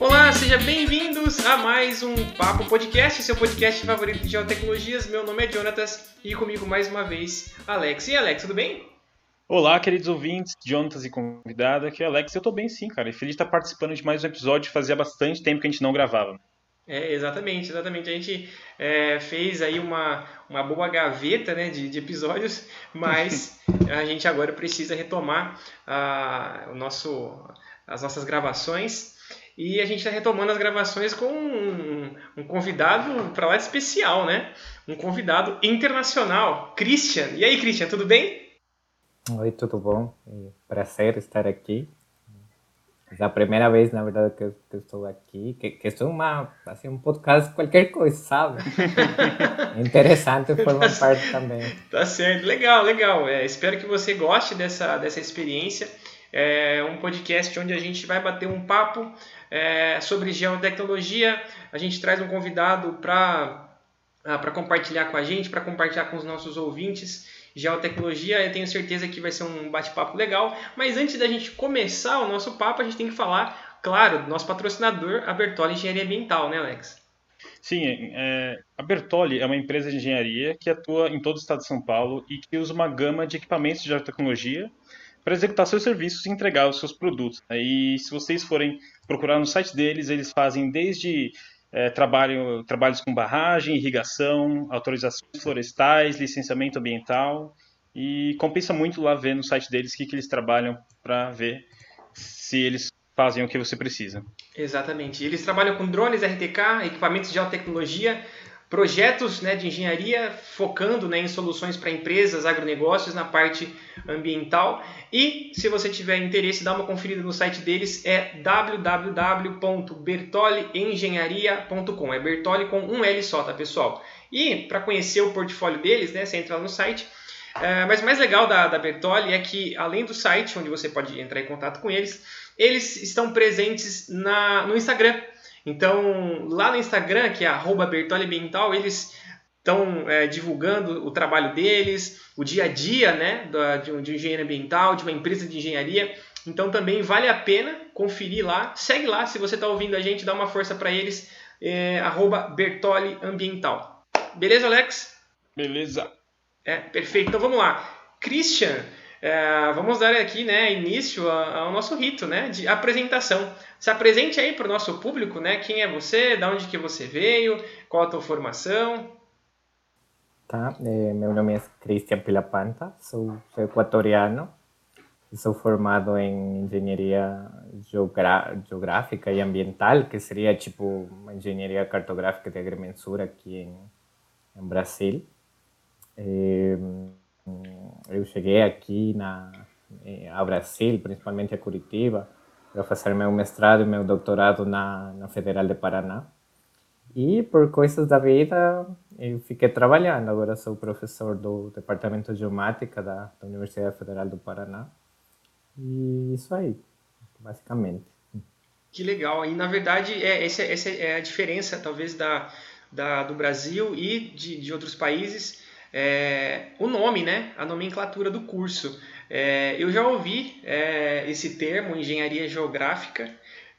Olá, sejam bem-vindos a mais um Papo Podcast, seu podcast favorito de geotecnologias. Meu nome é Jonatas e comigo mais uma vez Alex. E Alex, tudo bem? Olá, queridos ouvintes, Jonatas e convidado, aqui é Alex. Eu tô bem sim, cara. E feliz de estar participando de mais um episódio. Fazia bastante tempo que a gente não gravava. É, exatamente, exatamente. A gente é, fez aí uma, uma boa gaveta né, de, de episódios, mas a gente agora precisa retomar a, o nosso, as nossas gravações. E a gente está retomando as gravações com um, um convidado para lá de especial, né? Um convidado internacional, Christian. E aí, Christian, tudo bem? Oi, tudo bom? Prazer estar aqui. É a primeira vez, na verdade, que, que estou aqui, que, que é uma, assim, um podcast qualquer coisa, sabe? Interessante formar parte também. Tá certo, legal, legal. É, espero que você goste dessa, dessa experiência. É um podcast onde a gente vai bater um papo é, sobre geotecnologia. A gente traz um convidado para ah, para compartilhar com a gente, para compartilhar com os nossos ouvintes geotecnologia. Eu tenho certeza que vai ser um bate-papo legal. Mas antes da gente começar o nosso papo, a gente tem que falar, claro, do nosso patrocinador, a Bertoli Engenharia Ambiental, né, Alex? Sim, é, a Bertoli é uma empresa de engenharia que atua em todo o estado de São Paulo e que usa uma gama de equipamentos de geotecnologia para executar seus serviços e entregar os seus produtos. E se vocês forem procurar no site deles, eles fazem desde é, trabalho, trabalhos com barragem, irrigação, autorizações florestais, licenciamento ambiental. E compensa muito lá ver no site deles o que, que eles trabalham para ver se eles fazem o que você precisa. Exatamente. Eles trabalham com drones RTK, equipamentos de alta tecnologia, projetos né, de engenharia focando né, em soluções para empresas, agronegócios na parte ambiental. E se você tiver interesse, dá uma conferida no site deles, é www.bertoliengenharia.com. É Bertoli com um L só, tá pessoal? E para conhecer o portfólio deles, né, você entra lá no site. É, mas o mais legal da, da Bertoli é que, além do site, onde você pode entrar em contato com eles, eles estão presentes na, no Instagram. Então, lá no Instagram, que é Bertoli Ambiental, eles estão é, divulgando o trabalho deles, o dia a dia né, da, de, um, de um engenheiro ambiental, de uma empresa de engenharia. Então também vale a pena conferir lá. Segue lá, se você está ouvindo a gente, dá uma força para eles. É, Bertoli Ambiental. Beleza, Alex? Beleza. É, perfeito. Então vamos lá. Christian, é, vamos dar aqui né, início ao nosso rito né, de apresentação. Se apresente aí para o nosso público, né? Quem é você, de onde que você veio, qual a tua formação. Tá, é, meu nome é Cristian Pilapanta, sou, sou equatoriano, sou formado em engenharia geográfica e ambiental, que seria tipo uma engenharia cartográfica de agrimensura aqui em, em Brasil. É, eu cheguei aqui na, eh, ao Brasil, principalmente a Curitiba, para fazer meu mestrado e meu doutorado na, na Federal de Paraná. E por coisas da vida, eu fiquei trabalhando. Agora sou professor do Departamento de Geomática da, da Universidade Federal do Paraná. E isso aí, basicamente. Que legal. E na verdade, é, essa, essa é a diferença, talvez, da, da, do Brasil e de, de outros países é, o nome, né? A nomenclatura do curso. É, eu já ouvi é, esse termo, engenharia geográfica.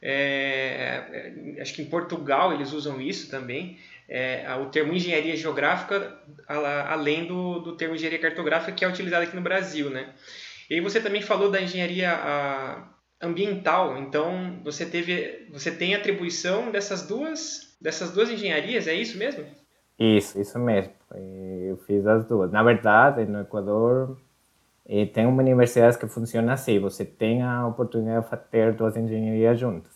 É, é, acho que em Portugal eles usam isso também. É, o termo engenharia geográfica, além do, do termo engenharia cartográfica, que é utilizado aqui no Brasil, né? E você também falou da engenharia a, ambiental. Então você teve, você tem atribuição dessas duas, dessas duas engenharias, é isso mesmo? Isso, isso mesmo. Eu fiz as duas. Na verdade, no Equador, eh, tem uma universidade que funciona assim: você tem a oportunidade de ter duas engenharias juntas.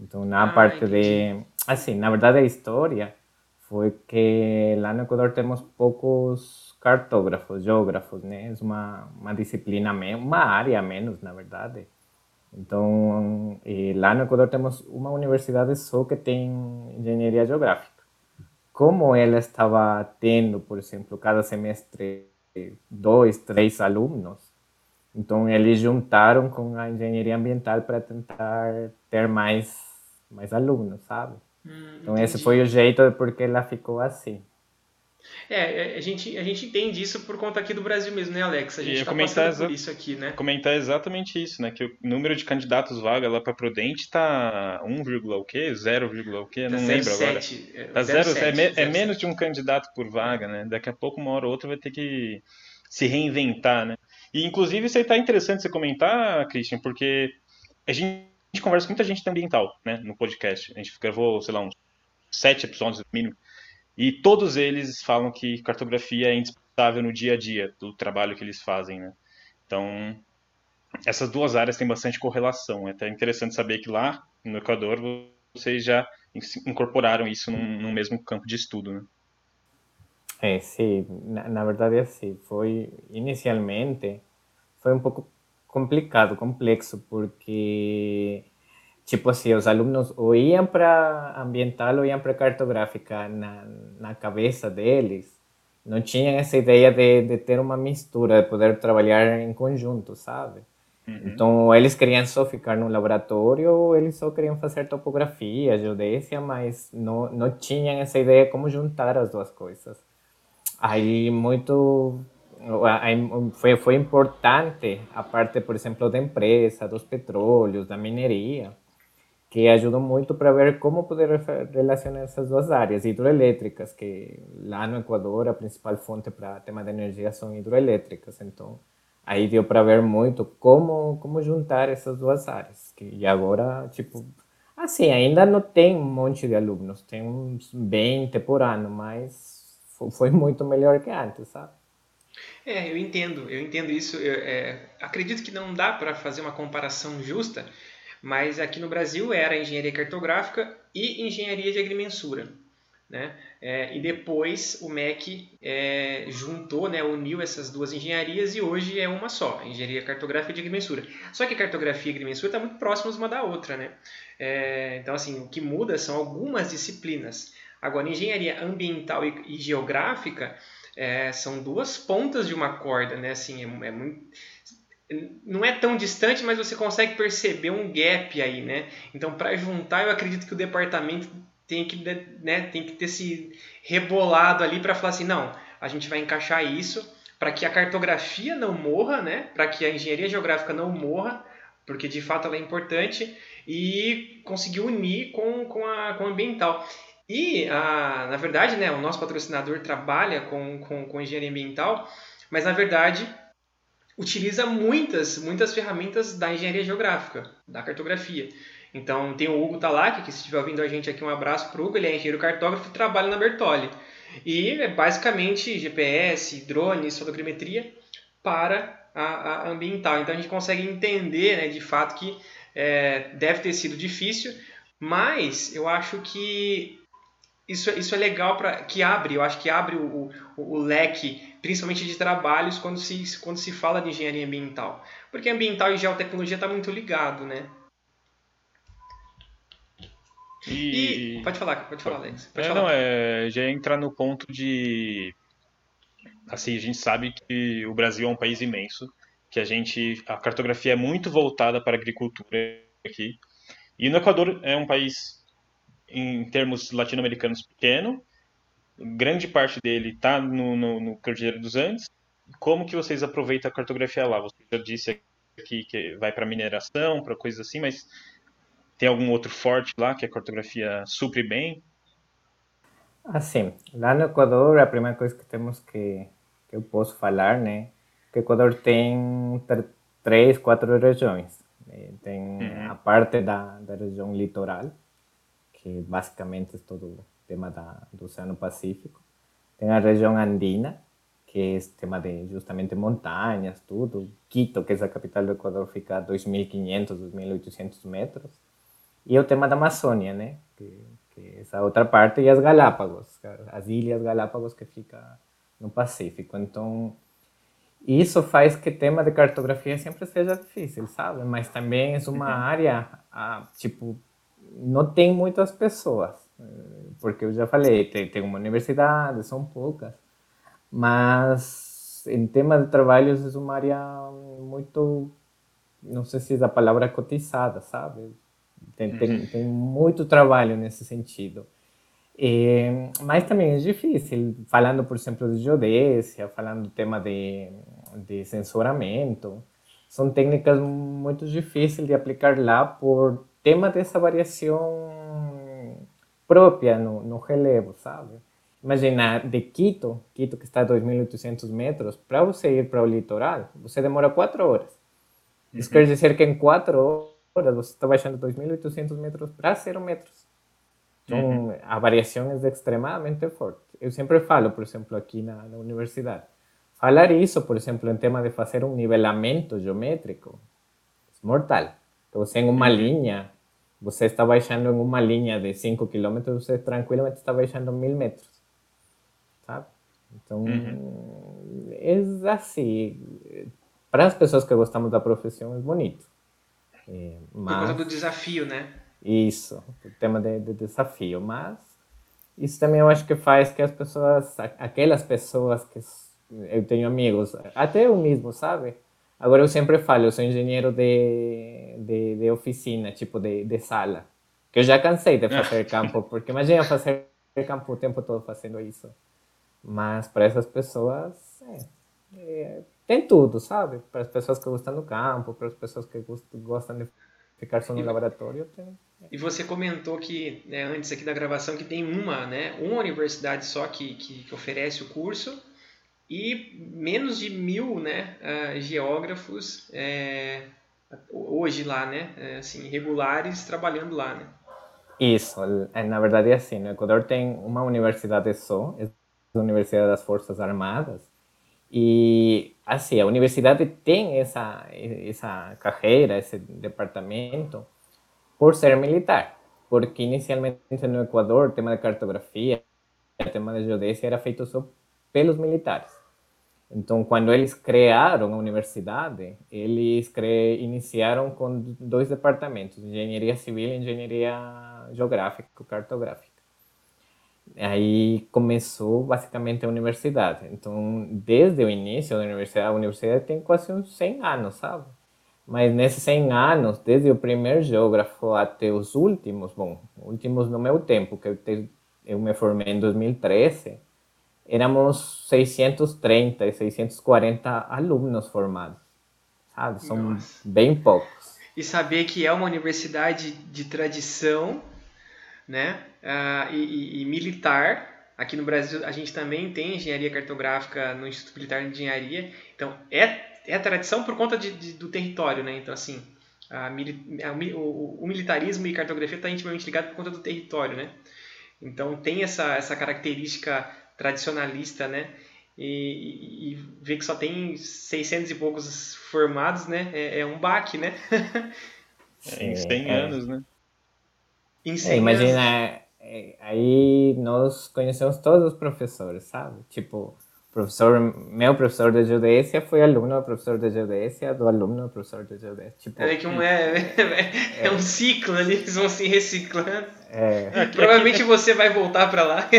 Então, na ah, parte entendi. de. Assim, na verdade, a história foi que lá no Equador temos poucos cartógrafos, geógrafos, né? É uma, uma disciplina, uma área menos, na verdade. Então, eh, lá no Equador temos uma universidade só que tem engenharia geográfica como ela estava tendo, por exemplo, cada semestre dois, três alunos, então eles juntaram com a engenharia ambiental para tentar ter mais mais alunos, sabe? Hum, então esse foi o jeito de porque ela ficou assim. É, é, a gente, a gente entende isso por conta aqui do Brasil mesmo, né, Alex? A gente está passando por isso aqui, né? Comentar exatamente isso, né? Que o número de candidatos vaga lá para Prudente tá 1, o quê? 0, o quê? Não tá lembro 7, agora. Tá 0, 0, é, me, é menos de um candidato por vaga, né? Daqui a pouco, uma hora ou outra, vai ter que se reinventar, né? E, inclusive, isso aí tá interessante você comentar, Christian, porque a gente, a gente conversa com muita gente ambiental, né? No podcast. A gente gravou, sei lá, uns sete episódios no mínimo e todos eles falam que cartografia é indispensável no dia a dia do trabalho que eles fazem, né? Então, essas duas áreas têm bastante correlação. É até interessante saber que lá no Equador vocês já incorporaram isso num mesmo campo de estudo, né? É, sim. Na, na verdade, assim, foi inicialmente foi um pouco complicado, complexo, porque tipo assim, os alunos ou iam para ambiental ou iam para cartográfica na, na cabeça deles, não tinham essa ideia de, de ter uma mistura, de poder trabalhar em conjunto, sabe? Uhum. Então, eles queriam só ficar no laboratório, ou eles só queriam fazer topografia, geodésia, mas não, não tinham essa ideia de como juntar as duas coisas. Aí, muito foi, foi importante a parte, por exemplo, da empresa, dos petróleos, da mineria, que ajudou muito para ver como poder relacionar essas duas áreas hidroelétricas, que lá no Equador a principal fonte para tema de energia são hidroelétricas. Então, aí deu para ver muito como como juntar essas duas áreas. Que e agora, tipo, assim, ainda não tem um monte de alunos, tem uns 20 por ano, mas foi muito melhor que antes, sabe? É, eu entendo, eu entendo isso. Eu, é, acredito que não dá para fazer uma comparação justa, mas aqui no Brasil era engenharia cartográfica e engenharia de agrimensura. Né? É, e depois o MEC é, juntou, né, uniu essas duas engenharias e hoje é uma só, engenharia cartográfica e de agrimensura. Só que cartografia e agrimensura estão tá muito próximas uma da outra. Né? É, então, assim, o que muda são algumas disciplinas. Agora, engenharia ambiental e, e geográfica é, são duas pontas de uma corda. Né? Assim, é, é muito não é tão distante, mas você consegue perceber um gap aí, né? Então, para juntar, eu acredito que o departamento tem que, né, tem que ter se rebolado ali para falar assim, não, a gente vai encaixar isso para que a cartografia não morra, né? Para que a engenharia geográfica não morra, porque de fato ela é importante e conseguir unir com, com, a, com o ambiental. E, a, na verdade, né, o nosso patrocinador trabalha com, com, com engenharia ambiental, mas na verdade utiliza muitas, muitas ferramentas da engenharia geográfica, da cartografia. Então tem o Hugo Talak, que se estiver ouvindo a gente aqui, um abraço para o Hugo, ele é engenheiro cartógrafo e trabalha na Bertolli. E é basicamente GPS, drones, fotogrametria para a, a, ambiental. Então a gente consegue entender né, de fato que é, deve ter sido difícil, mas eu acho que isso, isso é legal para que abre, eu acho que abre o, o, o leque principalmente de trabalhos, quando se, quando se fala de engenharia ambiental. Porque ambiental e geotecnologia está muito ligado, né? E... e... Pode falar, pode falar, Alex. Pode é, falar. Não, é, já entra no ponto de... Assim, a gente sabe que o Brasil é um país imenso, que a gente... A cartografia é muito voltada para a agricultura aqui. E no Equador é um país, em termos latino-americanos, pequeno, grande parte dele está no, no, no Cordilheira dos Andes. Como que vocês aproveitam a cartografia lá? Você já disse aqui que vai para mineração, para coisas assim, mas tem algum outro forte lá que a cartografia supre bem? Assim, lá no Equador, a primeira coisa que temos que, que eu posso falar, né, que o Equador tem três, quatro regiões. Tem uhum. a parte da, da região litoral, que basicamente é todo tema da, do Oceano Pacífico. Tem a região andina, que é tema de justamente montanhas, tudo. Quito, que é a capital do Equador, fica a 2.500, 2.800 metros. E o tema da Amazônia, né? Que, que é essa outra parte, e as Galápagos, as Ilhas Galápagos que fica no Pacífico. Então, isso faz que o tema de cartografia sempre seja difícil, sabe? Mas também é uma área, ah, tipo, não tem muitas pessoas porque eu já falei, tem, tem uma universidade, são poucas, mas em tema de trabalhos é uma área muito, não sei se é a palavra cotizada, sabe? Tem, tem, uhum. tem muito trabalho nesse sentido. Mas também é difícil, falando, por exemplo, de geodésia, falando do tema de, de censuramento, são técnicas muito difíceis de aplicar lá por tema dessa variação própria no, no relevo, sabe? Imagina, de Quito, Quito que está a 2.800 metros, para você ir para o litoral, você demora quatro horas. Isso uhum. quer dizer que em quatro horas você está baixando 2.800 metros para zero metros. Então, uhum. a variação é extremamente forte. Eu sempre falo, por exemplo, aqui na, na universidade, falar isso, por exemplo, em tema de fazer um nivelamento geométrico, é mortal. Então, você em uma linha, você está baixando em uma linha de 5 km, você tranquilamente está baixando 1.000 metros sabe? Então, uhum. é assim. Para as pessoas que gostamos da profissão, é bonito. É, mas... Por causa do desafio, né? Isso, o tema de, de, desafio. Mas isso também eu acho que faz que as pessoas, aquelas pessoas que eu tenho amigos, até eu mesmo, sabe? Agora eu sempre falo, eu sou engenheiro de, de, de oficina, tipo de, de sala. Que eu já cansei de fazer campo, porque imagina fazer campo o tempo todo fazendo isso. Mas para essas pessoas, é, é, tem tudo, sabe? Para as pessoas que gostam do campo, para as pessoas que gostam de ficar só no e, laboratório. Tem, é. E você comentou que, né, antes aqui da gravação, que tem uma, né, uma universidade só que, que, que oferece o curso e menos de mil né, uh, geógrafos é, hoje lá, né, é, assim, regulares trabalhando lá, né? Isso, é, na verdade é assim, no Equador tem uma universidade só, Universidade das Forças Armadas. E, assim, a universidade tem essa, essa carreira, esse departamento, por ser militar. Porque inicialmente no Equador, o tema de cartografia, o tema de geodésia era feito só pelos militares. Então, quando eles criaram a universidade, eles cre... iniciaram com dois departamentos, engenharia civil e engenharia geográfica, cartográfica. Aí começou basicamente a universidade. Então, desde o início da universidade, a universidade tem quase uns 100 anos, sabe? Mas nesses 100 anos, desde o primeiro geógrafo até os últimos, bom, últimos no meu tempo, que eu, te, eu me formei em 2013, éramos 630 e 640 alunos formados, sabe? São Nossa. bem poucos. E saber que é uma universidade de tradição, né? uh, e, e, militar. Aqui no Brasil a gente também tem engenharia cartográfica no Instituto Militar de Engenharia. Então é, é tradição por conta de, de, do território, né? Então assim, a, a, o, o, militarismo e cartografia está intimamente ligado por conta do território, né? Então tem essa, essa característica tradicionalista, né? E, e, ver que só tem 600 e poucos formados, né? É, é um baque, né? é, em 100 é. anos, né? Em 100 é, imagina, é, aí nós conhecemos todos os professores, sabe? Tipo, professor, meu professor de geodésia foi aluno do professor de geodésia, do aluno do professor de geodésia. Tipo, é que um é, é, é, um ciclo ali, eles vão se reciclando. É. Provavelmente você vai voltar para lá.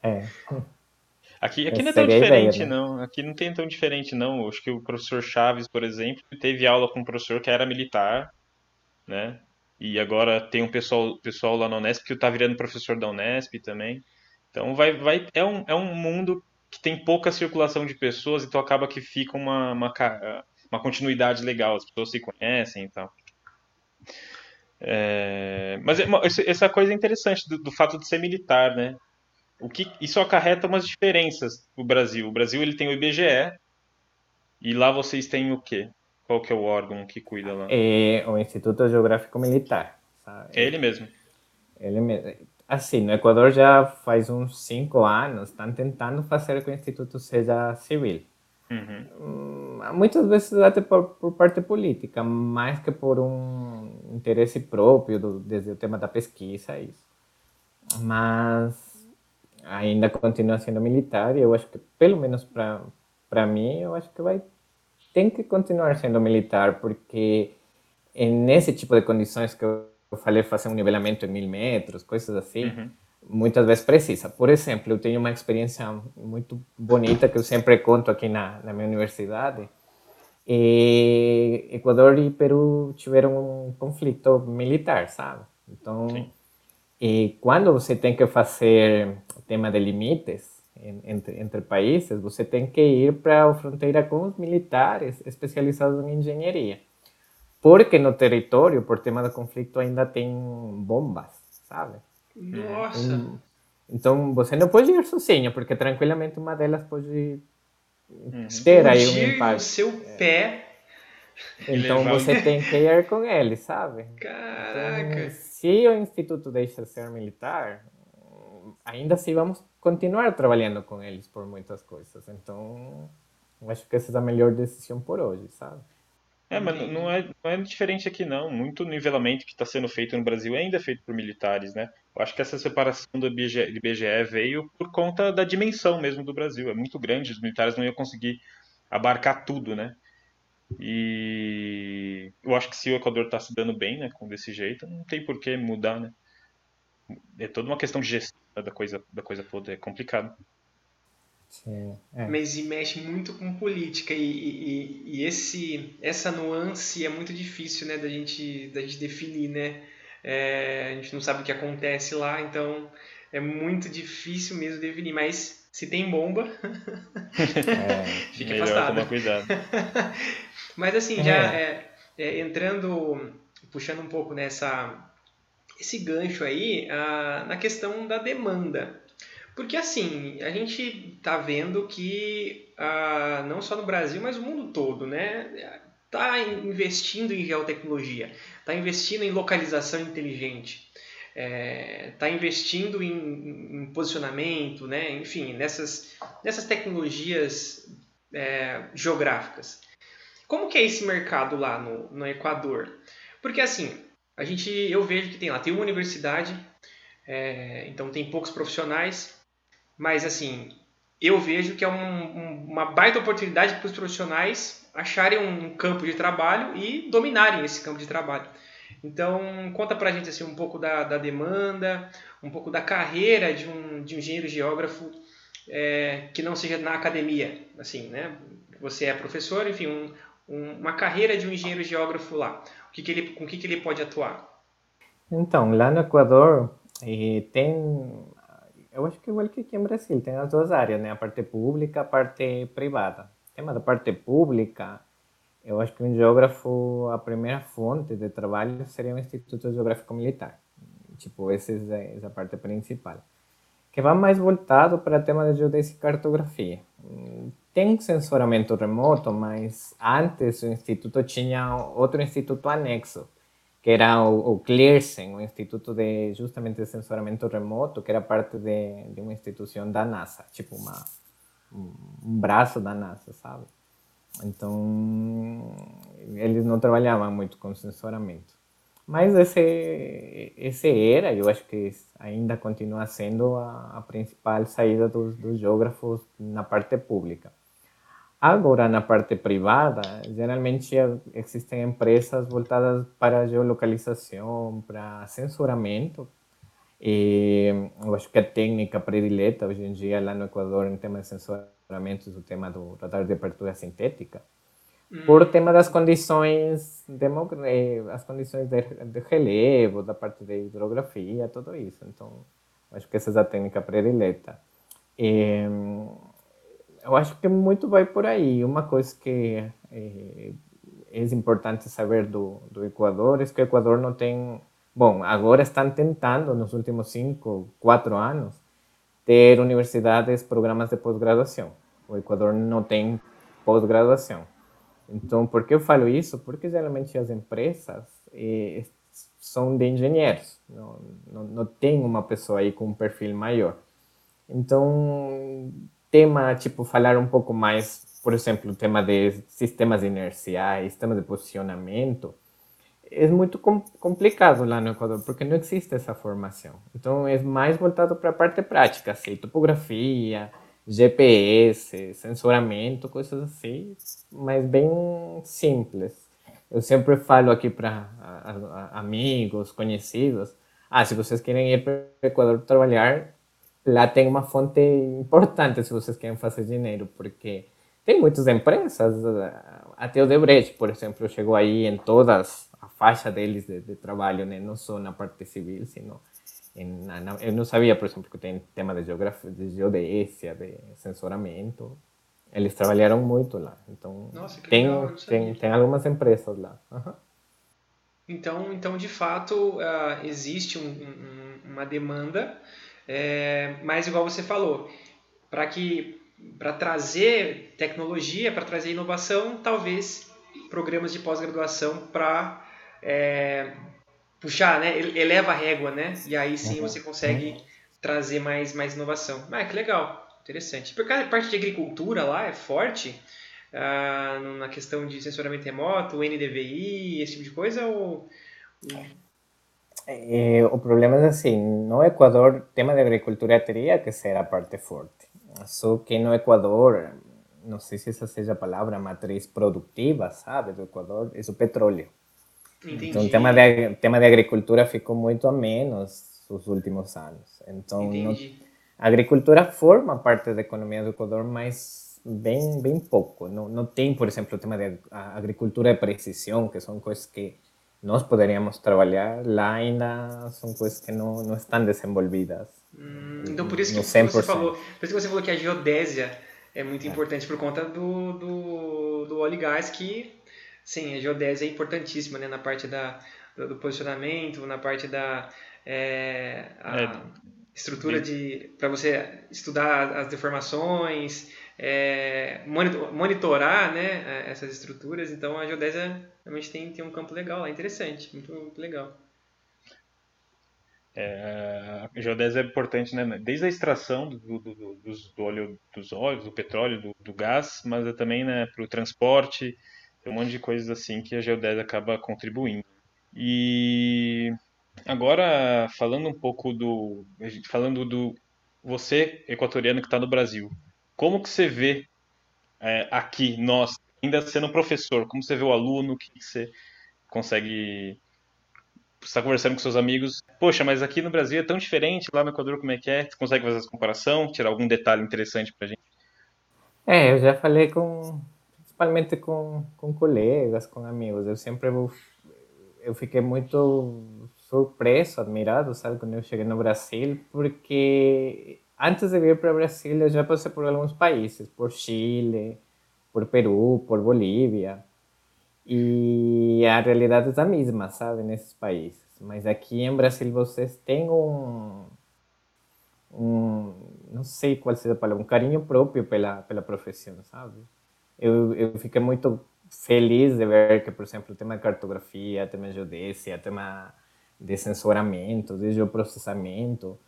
é. Aqui, aqui não é tão diferente, ideia, né? não. Aqui não tem tão diferente, não. Acho que o professor Chaves, por exemplo, teve aula com um professor que era militar, né? E agora tem um pessoal, pessoal lá na Unesp que está virando professor da Unesp também. Então vai, vai, é, um, é um mundo que tem pouca circulação de pessoas, então acaba que fica uma, uma, uma continuidade legal, as pessoas se conhecem e tal. É, mas é essa coisa é interessante do, do, fato de ser militar, né? O que, isso acarreta umas diferenças no Brasil. O Brasil ele tem o IBGE e lá vocês têm o quê? Qual que é o órgão que cuida lá? É o Instituto Geográfico Militar. Sabe? É ele mesmo. Ele mesmo. Assim, no Equador já faz uns cinco anos, estão tentando fazer que o Instituto seja civil. Uhum. Hum, muitas vezes até por, por, parte política, mais que por um interesse próprio, do, desde o tema da pesquisa, isso. Mas ainda continua sendo militar e eu acho que, pelo menos para mim, eu acho que vai tem que continuar sendo militar, porque nesse tipo de condições que eu falei, fazer um nivelamento em mil metros, coisas assim, uhum. muitas vezes precisa. Por exemplo, eu tenho uma experiência muito bonita que eu sempre conto aqui na, na minha universidade. E Equador e Peru tiveram um conflito militar, sabe? Então, Sim. E quando você tem que fazer o tema de limites entre, entre países, você tem que ir para a fronteira com os militares especializados em engenharia. Porque no território, por tema do conflito, ainda tem bombas, sabe? Nossa! Então, você não pode ir sozinho, porque tranquilamente uma delas pode uhum. ter aí um impacto. o seu pé. Então você tem que ir com ele, sabe? Caraca! Então, se o instituto deixa ser militar, ainda assim vamos continuar trabalhando com eles por muitas coisas. Então, acho que essa é a melhor decisão por hoje, sabe? É, mas não é, não é diferente aqui não. Muito nivelamento que está sendo feito no Brasil é ainda feito por militares, né? Eu acho que essa separação do IBGE, do IBGE veio por conta da dimensão mesmo do Brasil. É muito grande, os militares não iam conseguir abarcar tudo, né? E eu acho que se o Equador está se dando bem, né, com desse jeito, não tem por que mudar, né? É toda uma questão de gestão da coisa, da coisa toda, é complicado. Sim, é. Mas e mexe muito com política e, e, e, esse, essa nuance é muito difícil né, da, gente, da gente definir, né? É, a gente não sabe o que acontece lá, então é muito difícil mesmo definir, mas se tem bomba, é, fique melhor afastado. tomar cuidado. mas assim, já é. É, é, entrando, puxando um pouco nessa esse gancho aí ah, na questão da demanda. Porque assim, a gente está vendo que ah, não só no Brasil, mas o mundo todo, né? Está investindo em geotecnologia, está investindo em localização inteligente, está é, investindo em, em, posicionamento, né? enfim, nessas, nessas tecnologias é, geográficas. Como que é esse mercado lá no, no Equador? Porque assim, a gente, eu vejo que tem lá, tem uma universidade, é, então tem poucos profissionais, mas, assim, eu vejo que é um, um, uma baita oportunidade para os profissionais acharem um campo de trabalho e dominarem esse campo de trabalho. Então, conta para a gente assim, um pouco da, da, demanda, um pouco da carreira de um, de um engenheiro geógrafo é, que não seja na academia. Assim, né? Você é professor, enfim, um, um, uma carreira de um engenheiro geógrafo lá. O que, que ele, com o que, que ele pode atuar? Então, lá no Equador, eh, tem eu acho que igual que aqui em Brasil, tem as duas áreas, né? A parte pública, a parte privada. O tema da parte pública, eu acho que um geógrafo, a primeira fonte de trabalho seria o Instituto Geográfico Militar. Tipo, essa é a parte principal. Que vai mais voltado para o tema de geodésia e cartografia. Tem sensoramento remoto, mas antes o instituto tinha outro instituto anexo, que era o, o CLIRSEN, o Instituto de justamente de Censuramento Remoto, que era parte de, de uma instituição da NASA, tipo uma, um braço da NASA, sabe? Então, eles não trabalhavam muito com censuramento. Mas esse, esse era, eu acho que ainda continua sendo a, a principal saída dos, dos geógrafos na parte pública. Agora, na parte privada, geralmente existem empresas voltadas para geolocalização, para censuramento. E eu acho que a técnica predileta hoje em dia lá no Equador em tema de censuramento é o tema do radar de abertura sintética. Hum. Por tema das condições, eh, as condições de, de relevo, da parte de hidrografia, tudo isso. Então, acho que essa é a técnica predileta. E, eu acho que muito vai por aí. Uma coisa que é, é importante saber do, do Equador é que o Equador não tem. Bom, agora estão tentando, nos últimos cinco, quatro anos, ter universidades, programas de pós-graduação. O Equador não tem pós-graduação. Então, por que eu falo isso? Porque geralmente as empresas eh, são de engenheiros, não, não, não tem uma pessoa aí com um perfil maior. Então, tema, tipo, falar um pouco mais, por exemplo, o tema de sistemas inerciais, sistema de posicionamento, é muito com, complicado lá no Equador, porque não existe essa formação. Então, é mais voltado para a parte prática, assim, topografia, GPS, sensoramento, coisas assim, mas bem simples. Eu sempre falo aqui para amigos, conhecidos, ah, se vocês querem ir para o Equador trabalhar, lá tem uma fonte importante se vocês querem fazer dinheiro, porque tem muitas empresas, até o Debrecht, por exemplo, chegou aí em todas a faixa deles de, de trabalho, né? não só na parte civil, sino eu não sabia, por exemplo, que tem tema de geografia, de geodésia, de sensoramento. Eles trabalharam muito lá. Então, Nossa, tem, legal, tem, tem algumas empresas lá. Uhum. Então, então, de fato, uh, existe um, um, uma demanda, é, mas igual você falou, para que para trazer tecnologia, para trazer inovação, talvez programas de pós-graduação para é, puxar, né? Eleva a régua, né? E aí sim uhum. você consegue uhum. trazer mais, mais inovação. Ah, que legal, interessante. Porque a parte de agricultura lá é forte ah, na questão de sensoramento remoto, NDVI, esse tipo de coisa? Ou... É, o problema é assim, no Equador, tema de agricultura teria que ser a parte forte. Só que no Equador, não sei se essa seja a palavra, matriz produtiva, sabe, do Equador, é o petróleo. Entendi. Então, o tema de, tema de agricultura ficou muito a menos nos últimos anos. Então, a agricultura forma parte da economia do Equador, mas bem, bem pouco. Não, não tem, por exemplo, o tema de agricultura de precisão, que são coisas que nós poderíamos trabalhar, lá ainda são coisas que não, não estão desenvolvidas. Hum, então, por isso que você falou, por isso que você falou que a geodésia é muito é. importante por conta do, do, do óleo e gás que Sim, a geodésia é importantíssima, né? Na parte da, do, do posicionamento, na parte da é, é, estrutura de para você estudar as deformações, é, monitorar, né? Essas estruturas. Então a geodésia realmente tem, tem um campo legal lá, interessante, muito, muito legal. É, a geodésia é importante, né? Desde a extração do, do, do, do óleo, dos óleos, do petróleo, do, gás, mas é também né, para o transporte, um monte de coisas assim que a geodésia acaba contribuindo. E agora falando um pouco do falando do você equatoriano que está no Brasil, como que você vê é, aqui nós ainda sendo professor, como você vê o aluno, que você consegue está conversando com seus amigos, poxa, mas aqui no Brasil é tão diferente, lá no Equador como é que é? Você consegue fazer essa comparação, tirar algum detalhe interessante para gente? É, eu já falei com principalmente com, com colegas, com amigos. Eu sempre vou, eu fiquei muito surpreso, admirado, sabe, quando eu cheguei no Brasil, porque antes de vir para o Brasil eu já passei por alguns países, por Chile, por Peru, por Bolívia, e a realidade é a mesma, sabe, nesses países. Mas aqui em Brasil vocês têm um, um não sei qual seja a palavra, um carinho próprio pela, pela profissão, sabe? eu, eu fiquei muito feliz de ver que, por exemplo, o tema de cartografia, tema de geodésia, tema de sensoramento, de geoprocessamento,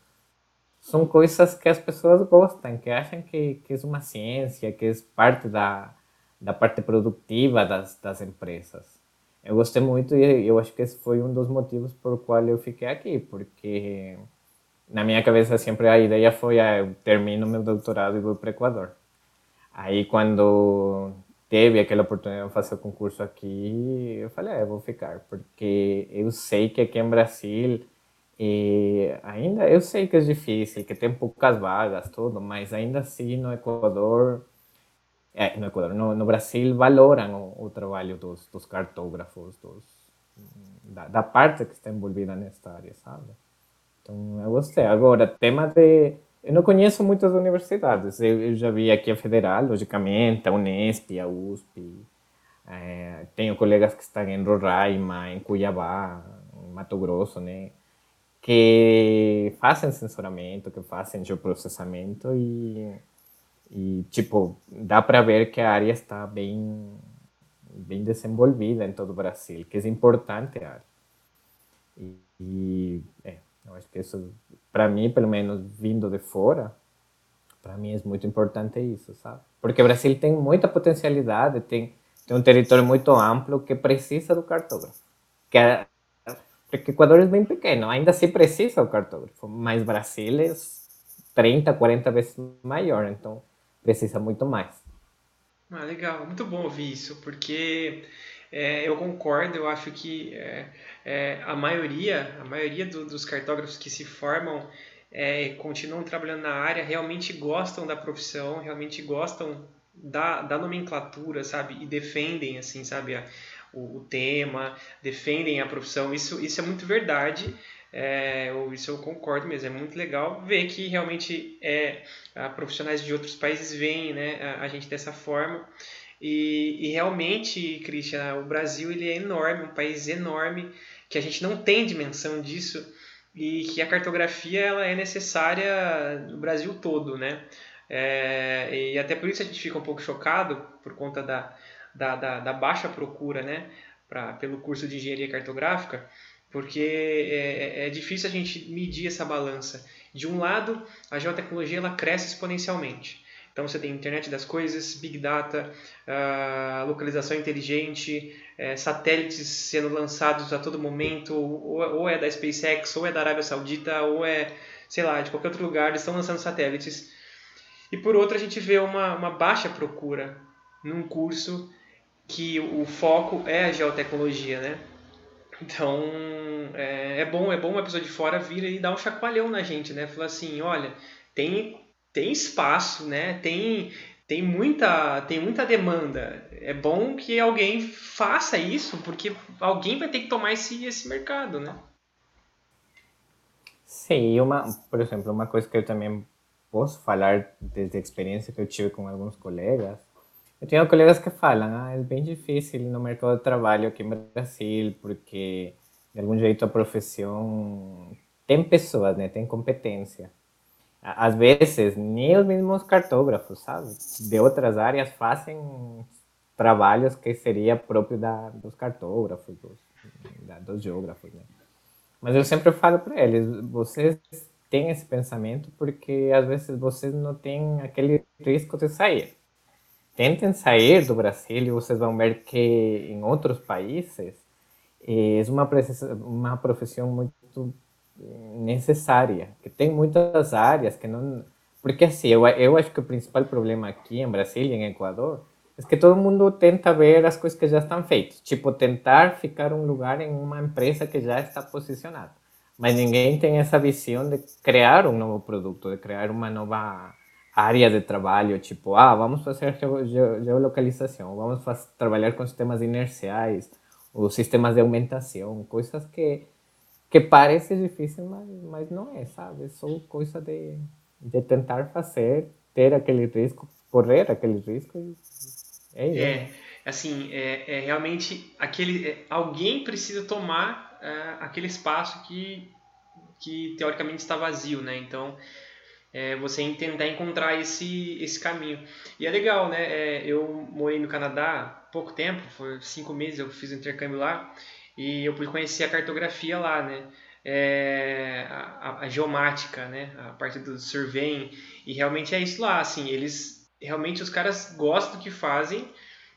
são coisas que as pessoas gostam, que acham que, que é uma ciência, que é parte da, da parte produtiva das, das empresas. Eu gostei muito e eu acho que esse foi um dos motivos por qual eu fiquei aqui, porque na minha cabeça sempre a ideia foi, ah, eu termino meu doutorado e vou para o Equador. Aí quando teve aquela oportunidade de fazer o concurso aqui, eu falei, é, vou ficar, porque eu sei que aqui em Brasil e ainda eu sei que é difícil, que tem poucas vagas, tudo, mas ainda assim no Equador, é, no Equador, no, no Brasil valoram o, o trabalho dos, dos cartógrafos, dos, da, da, parte que está envolvida nessa área, sabe? Então eu gostei. Agora, tema de eu não conheço muitas universidades. Eu, eu, já vi aqui a Federal, logicamente, a Unesp, a USP. É, tenho colegas que estão em Roraima, em Cuiabá, em Mato Grosso, né? Que fazem censuramento, que fazem geoprocessamento e, e tipo, dá para ver que a área está bem, bem desenvolvida em todo o Brasil, que é importante a área. E, e é, eu acho que isso para mim, pelo menos vindo de fora, para mim é muito importante isso, sabe? Porque o Brasil tem muita potencialidade, tem, tem um território muito amplo que precisa do cartógrafo. Que é, porque o Equador é bem pequeno, ainda assim precisa do cartógrafo, mas Brasil é 30, 40 vezes maior, então precisa muito mais. Ah, legal, muito bom ouvir isso, porque é, eu concordo, eu acho que é, é, a maioria, a maioria do, dos cartógrafos que se formam é, continuam trabalhando na área, realmente gostam da profissão, realmente gostam da, da nomenclatura, sabe? E defendem, assim, sabe, a, o, o, tema, defendem a profissão. Isso, isso é muito verdade. É, isso eu concordo mesmo, é muito legal ver que realmente é, profissionais de outros países veem né, a, a gente dessa forma. E, e, realmente, Christian, o Brasil ele é enorme, um país enorme, que a gente não tem dimensão disso e que a cartografia ela é necessária no Brasil todo, né? É, e até por isso a gente fica um pouco chocado por conta da, da, da, da baixa procura, né? Pra, pelo curso de engenharia cartográfica, porque é, é, é difícil a gente medir essa balança. De um lado, a geotecnologia ela cresce exponencialmente. Então você tem internet das coisas, big data, uh, localização inteligente, uh, satélites sendo lançados a todo momento, ou, ou, é da SpaceX, ou é da Arábia Saudita, ou é, sei lá, de qualquer outro lugar, eles estão lançando satélites. E por outro, a gente vê uma, uma baixa procura num curso que o foco é a geotecnologia, né? Então é, é bom é bom uma pessoa de fora vir e dar um chacoalhão na gente, né? Falar assim, olha, tem tem espaço, né? Tem tem muita tem muita demanda. É bom que alguém faça isso, porque alguém vai ter que tomar esse esse mercado, né? Sim, uma, por exemplo, uma coisa que eu também posso falar desde a experiência que eu tive com alguns colegas. Eu tenho colegas que falam, ah, é bem difícil no mercado de trabalho aqui no Brasil, porque de algum jeito a profissão tem pessoas, né? Tem competência às vezes nem os mesmos cartógrafos, sabe, de outras áreas fazem trabalhos que seria próprio da, dos cartógrafos, dos, da, dos geógrafos, né? Mas eu sempre falo para eles, vocês têm esse pensamento porque às vezes vocês não têm aquele risco de sair. Tentem sair do Brasil e vocês vão ver que em outros países é uma, uma profissão muito necessária, que tem muitas áreas que não... Porque assim, eu, eu acho que o principal problema aqui em Brasília, em Equador, é que todo mundo tenta ver as coisas que já estão feitas. Tipo, tentar ficar um lugar em uma empresa que já está posicionada. Mas ninguém tem essa visão de criar um novo produto, de criar uma nova área de trabalho, tipo, ah, vamos fazer geolocalização, vamos fazer, trabalhar com sistemas inerciais, ou sistemas de aumentação, coisas que que parece difícil, mas, mas não é, sabe? É só coisa de, de tentar fazer, ter aquele risco, correr aquele risco e é isso. É, assim, é, é realmente aquele, é, alguém precisa tomar é, aquele espaço que, que teoricamente está vazio, né? Então, é, você tentar encontrar esse, esse caminho. E é legal, né? É, eu morei no Canadá há pouco tempo, foi cinco meses eu fiz o intercâmbio lá, e eu pude conhecer a cartografia lá, né? É, a, a, geomática, né? A parte do surveying e realmente é isso lá, assim, eles realmente os caras gostam do que fazem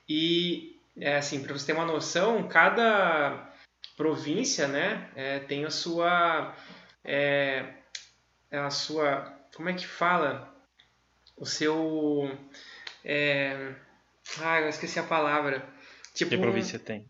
e é, assim para você ter uma noção, cada província, né? É, tem a sua é, a sua como é que fala o seu é, ah, eu esqueci a palavra. Tipo, que província tem?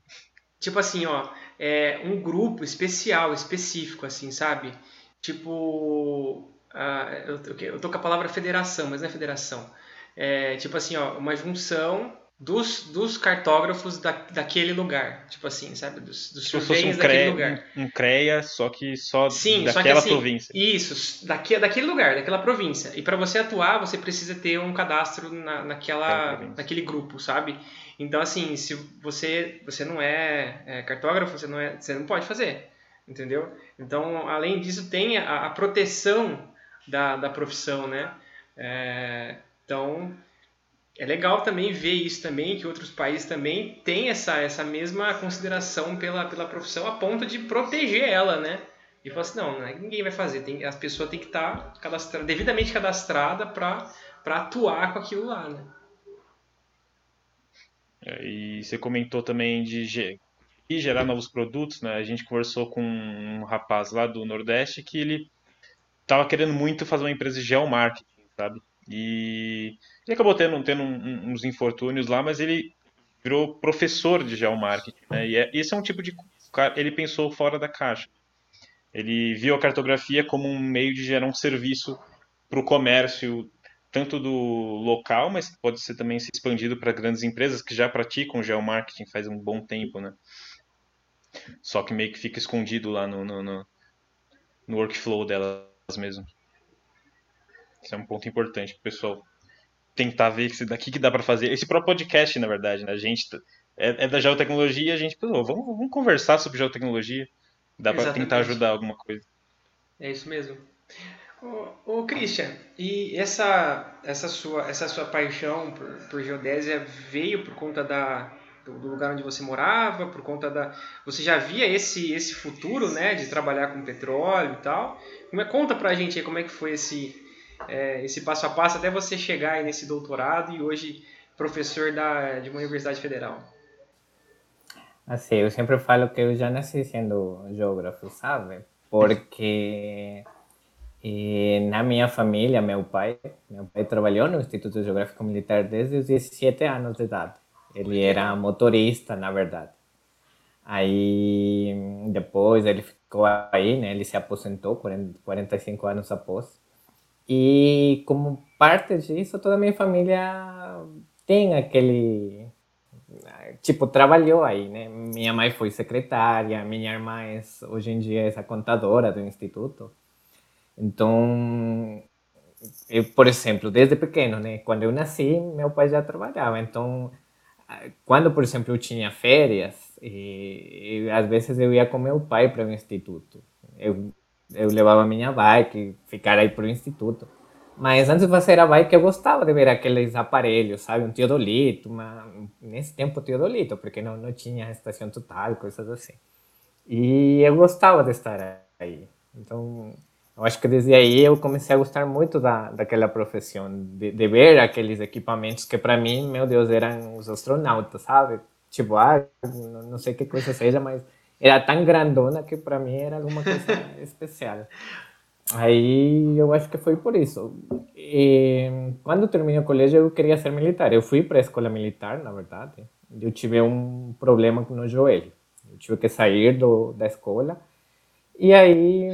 Tipo assim, ó, é um grupo especial, específico, assim, sabe? Tipo, uh, eu, eu tô com a palavra federação, mas não é federação. É tipo assim, ó, uma junção dos, dos cartógrafos da, daquele lugar. Tipo assim, sabe? Dos, dos tipo um daquele lugar. Um, um CREA, só que só Sim, daquela só que, assim, província. Isso, daqui, daquele lugar, daquela província. E para você atuar, você precisa ter um cadastro na, naquela, naquele grupo, sabe? Então, assim, se você, você não é, é cartógrafo, você não, é, você não pode fazer, entendeu? Então, além disso, tem a, a proteção da, da profissão, né? É, então, é legal também ver isso também, que outros países também têm essa, essa mesma consideração pela, pela profissão a ponto de proteger ela, né? E falar assim, não, é ninguém vai fazer, tem, as pessoas têm que estar tá cadastra, devidamente cadastrada para atuar com aquilo lá, né? É, e você comentou também de gerar novos produtos, né? A gente conversou com um rapaz lá do Nordeste que ele estava querendo muito fazer uma empresa de geomarketing, sabe? E ele acabou tendo, tendo uns infortúnios lá, mas ele virou professor de geomarketing. Né? E é, esse é um tipo de. Ele pensou fora da caixa. Ele viu a cartografia como um meio de gerar um serviço para o comércio, tanto do local, mas pode ser também se expandido para grandes empresas que já praticam geomarketing faz um bom tempo, né? Só que meio que fica escondido lá no, no, no no workflow delas mesmo. Isso é um ponto importante pro pessoal tentar ver se daqui que dá para fazer. Esse próprio podcast, na verdade, né? A gente é, é da geotecnologia, a gente, pô, vamos, vamos conversar sobre geotecnologia. Dá para tentar ajudar alguma coisa. É isso mesmo. Ô, ô Christian, e essa, essa, sua, essa sua paixão por, por geodésia veio por conta da, do, do, lugar onde você morava, por conta da... Você já via esse, esse futuro, né, de trabalhar com petróleo e tal? É, conta pra gente aí como é que foi esse, é, esse passo a passo até você chegar aí nesse doutorado e hoje professor da, de uma universidade federal. Assim, eu sempre falo que eu já nasci sendo geógrafo, sabe? Porque e na minha família, meu pai, meu pai trabalhou no Instituto Geográfico Militar desde os 17 anos de idade. Ele era motorista, na verdade. Aí, depois ele ficou aí, né? Ele se aposentou 40, 45 anos após. E como parte disso, toda a minha família tem aquele tipo trabalhou aí, né? Minha mãe foi secretária, minha irmã é, hoje em dia é a contadora do instituto. Então, eu, por exemplo, desde pequeno, né? Quando eu nasci, meu pai já trabalhava. Então, quando, por exemplo, eu tinha férias, e, e às vezes eu ia com meu pai para o instituto. Eu, eu levava minha bike, ficar aí para o instituto. Mas antes de fazer a bike, eu gostava de ver aqueles aparelhos, sabe? Um teodolito, uma... nesse tempo teodolito, porque não, não tinha estação total, coisas assim. E eu gostava de estar aí. Então, eu acho que desde aí eu comecei a gostar muito da, daquela profissão, de, de ver aqueles equipamentos que para mim, meu Deus, eram os astronautas, sabe? Tipo, ah, não sei que coisa seja, mas era tão grandona que para mim era alguma coisa especial. Aí eu acho que foi por isso. E, quando terminei o colégio, eu queria ser militar. Eu fui para a escola militar, na verdade. Eu tive um problema no joelho. Eu tive que sair do, da escola e aí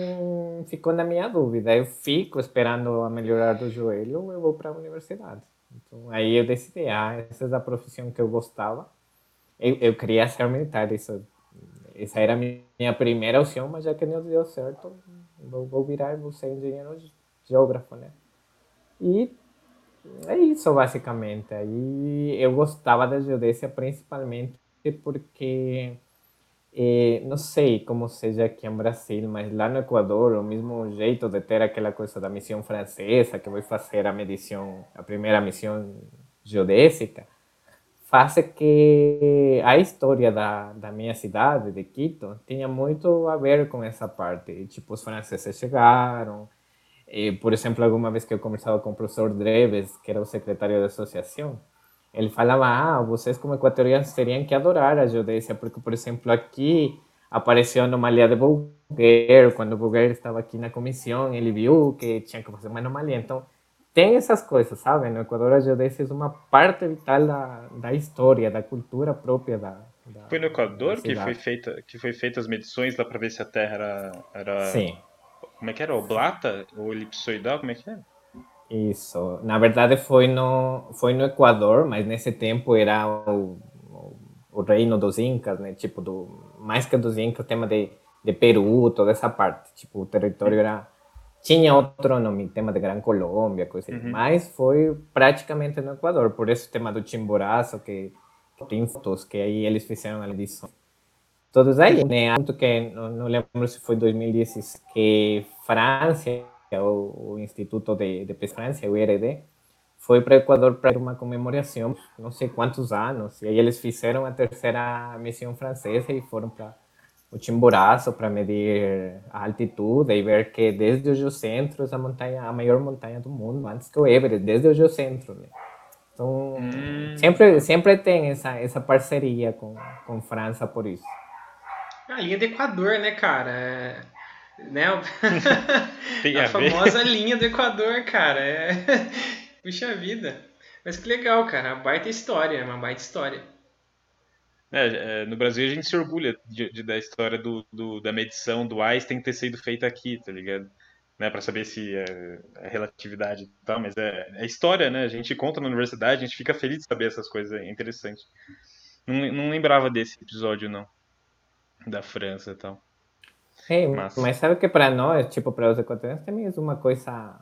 ficou na minha dúvida. Eu fico esperando a melhorar do joelho ou eu vou para a universidade. Então aí eu decidi, ah, essa é a profissão que eu gostava. Eu, eu queria ser militar, isso, essa era a minha primeira opção, mas já que não deu certo, vou, vou virar, vou ser engenheiro geógrafo, né? E é isso, basicamente. Aí eu gostava da geodésia principalmente porque e, não sei como seja aqui em Brasil, mas lá no Equador, o mesmo jeito de ter aquela coisa da missão francesa, que vai fazer a medição, a primeira missão geodésica, faz que a história da, da minha cidade, de Quito, tinha muito a ver com essa parte. Tipo, os franceses chegaram, e, por exemplo, alguma vez que eu conversava com o professor Dreves, que era o secretário da associação, ele falava, ah, vocês como equatorianos teriam que adorar a geodésia, porque, por exemplo, aqui apareceu a anomalia de Bouguer, quando Bouguer estava aqui na comissão, ele viu que tinha que fazer uma anomalia. Então, tem essas coisas, sabe? No Equador, a geodésia é uma parte vital da, da história, da cultura própria da, da Foi no Equador que foi feita que foi feita as medições lá para ver se a Terra era, era Sim. Como é que era? Oblata ou elipsoidal? Como é que era? Isso. Na verdade foi no foi no Equador, mas nesse tempo era o, o, reino dos incas, né? Tipo do mais que dos incas, o tema de de Peru, toda essa parte. Tipo o território era tinha outro nome, tema de Gran Colômbia, coisa. Uhum. Mas foi praticamente no Equador, por o tema do Chimborazo, que, que tem fotos que aí eles fizeram a edição. Todos aí, né? Tanto que não, não lembro se foi 2016 que França o, o Instituto de, de Pesquisa, o IRD, foi para o Equador para uma comemoração, não sei quantos anos, e aí eles fizeram a terceira missão francesa e foram para o Chimborazo para medir a altitude e ver que desde o geocentro a montanha, a maior montanha do mundo, antes que o Everest, desde o geocentro. Né? Então, hum. sempre, sempre tem essa, essa parceria com, com França por isso. A linha do Equador, né, cara? É né? a, a famosa linha do Equador, cara. É... Puxa vida. Mas que legal, cara. Uma baita história, uma baita história. É, é, no Brasil a gente se orgulha de, de da história do, do, da medição do Einstein ter sido feita aqui, tá ligado? Né, para saber se é, é relatividade e tal, mas é, é, história, né? A gente conta na universidade, a gente fica feliz de saber essas coisas, é interessante. Não, não lembrava desse episódio, não. Da França e tal. É, mas... mas sabe que para nós, tipo, para os equatorianos também é uma coisa,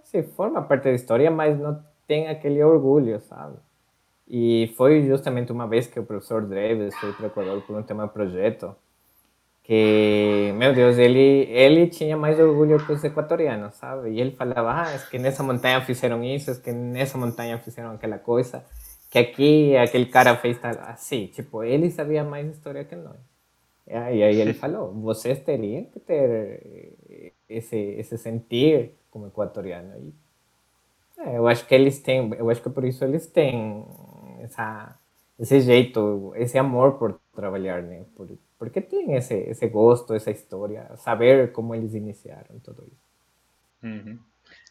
assim, forma parte da história, mas não tem aquele orgulho, sabe? E foi justamente uma vez que o professor Dreves foi para o Equador por um tema projeto, que, meu Deus, ele, ele tinha mais orgulho que os equatorianos, sabe? E ele falava, ah, é que nessa montanha fizeram isso, é que nessa montanha fizeram aquela coisa, que aqui aquele cara fez tal, assim, tipo, ele sabia mais história que nós. E aí ele falou, vocês teriam que ter esse, esse sentir como equatoriano. E, é, eu acho que eles têm, eu acho que por isso eles têm essa, esse jeito, esse amor por trabalhar, né? Por, porque tem esse, esse gosto, essa história, saber como eles iniciaram tudo isso. Uhum.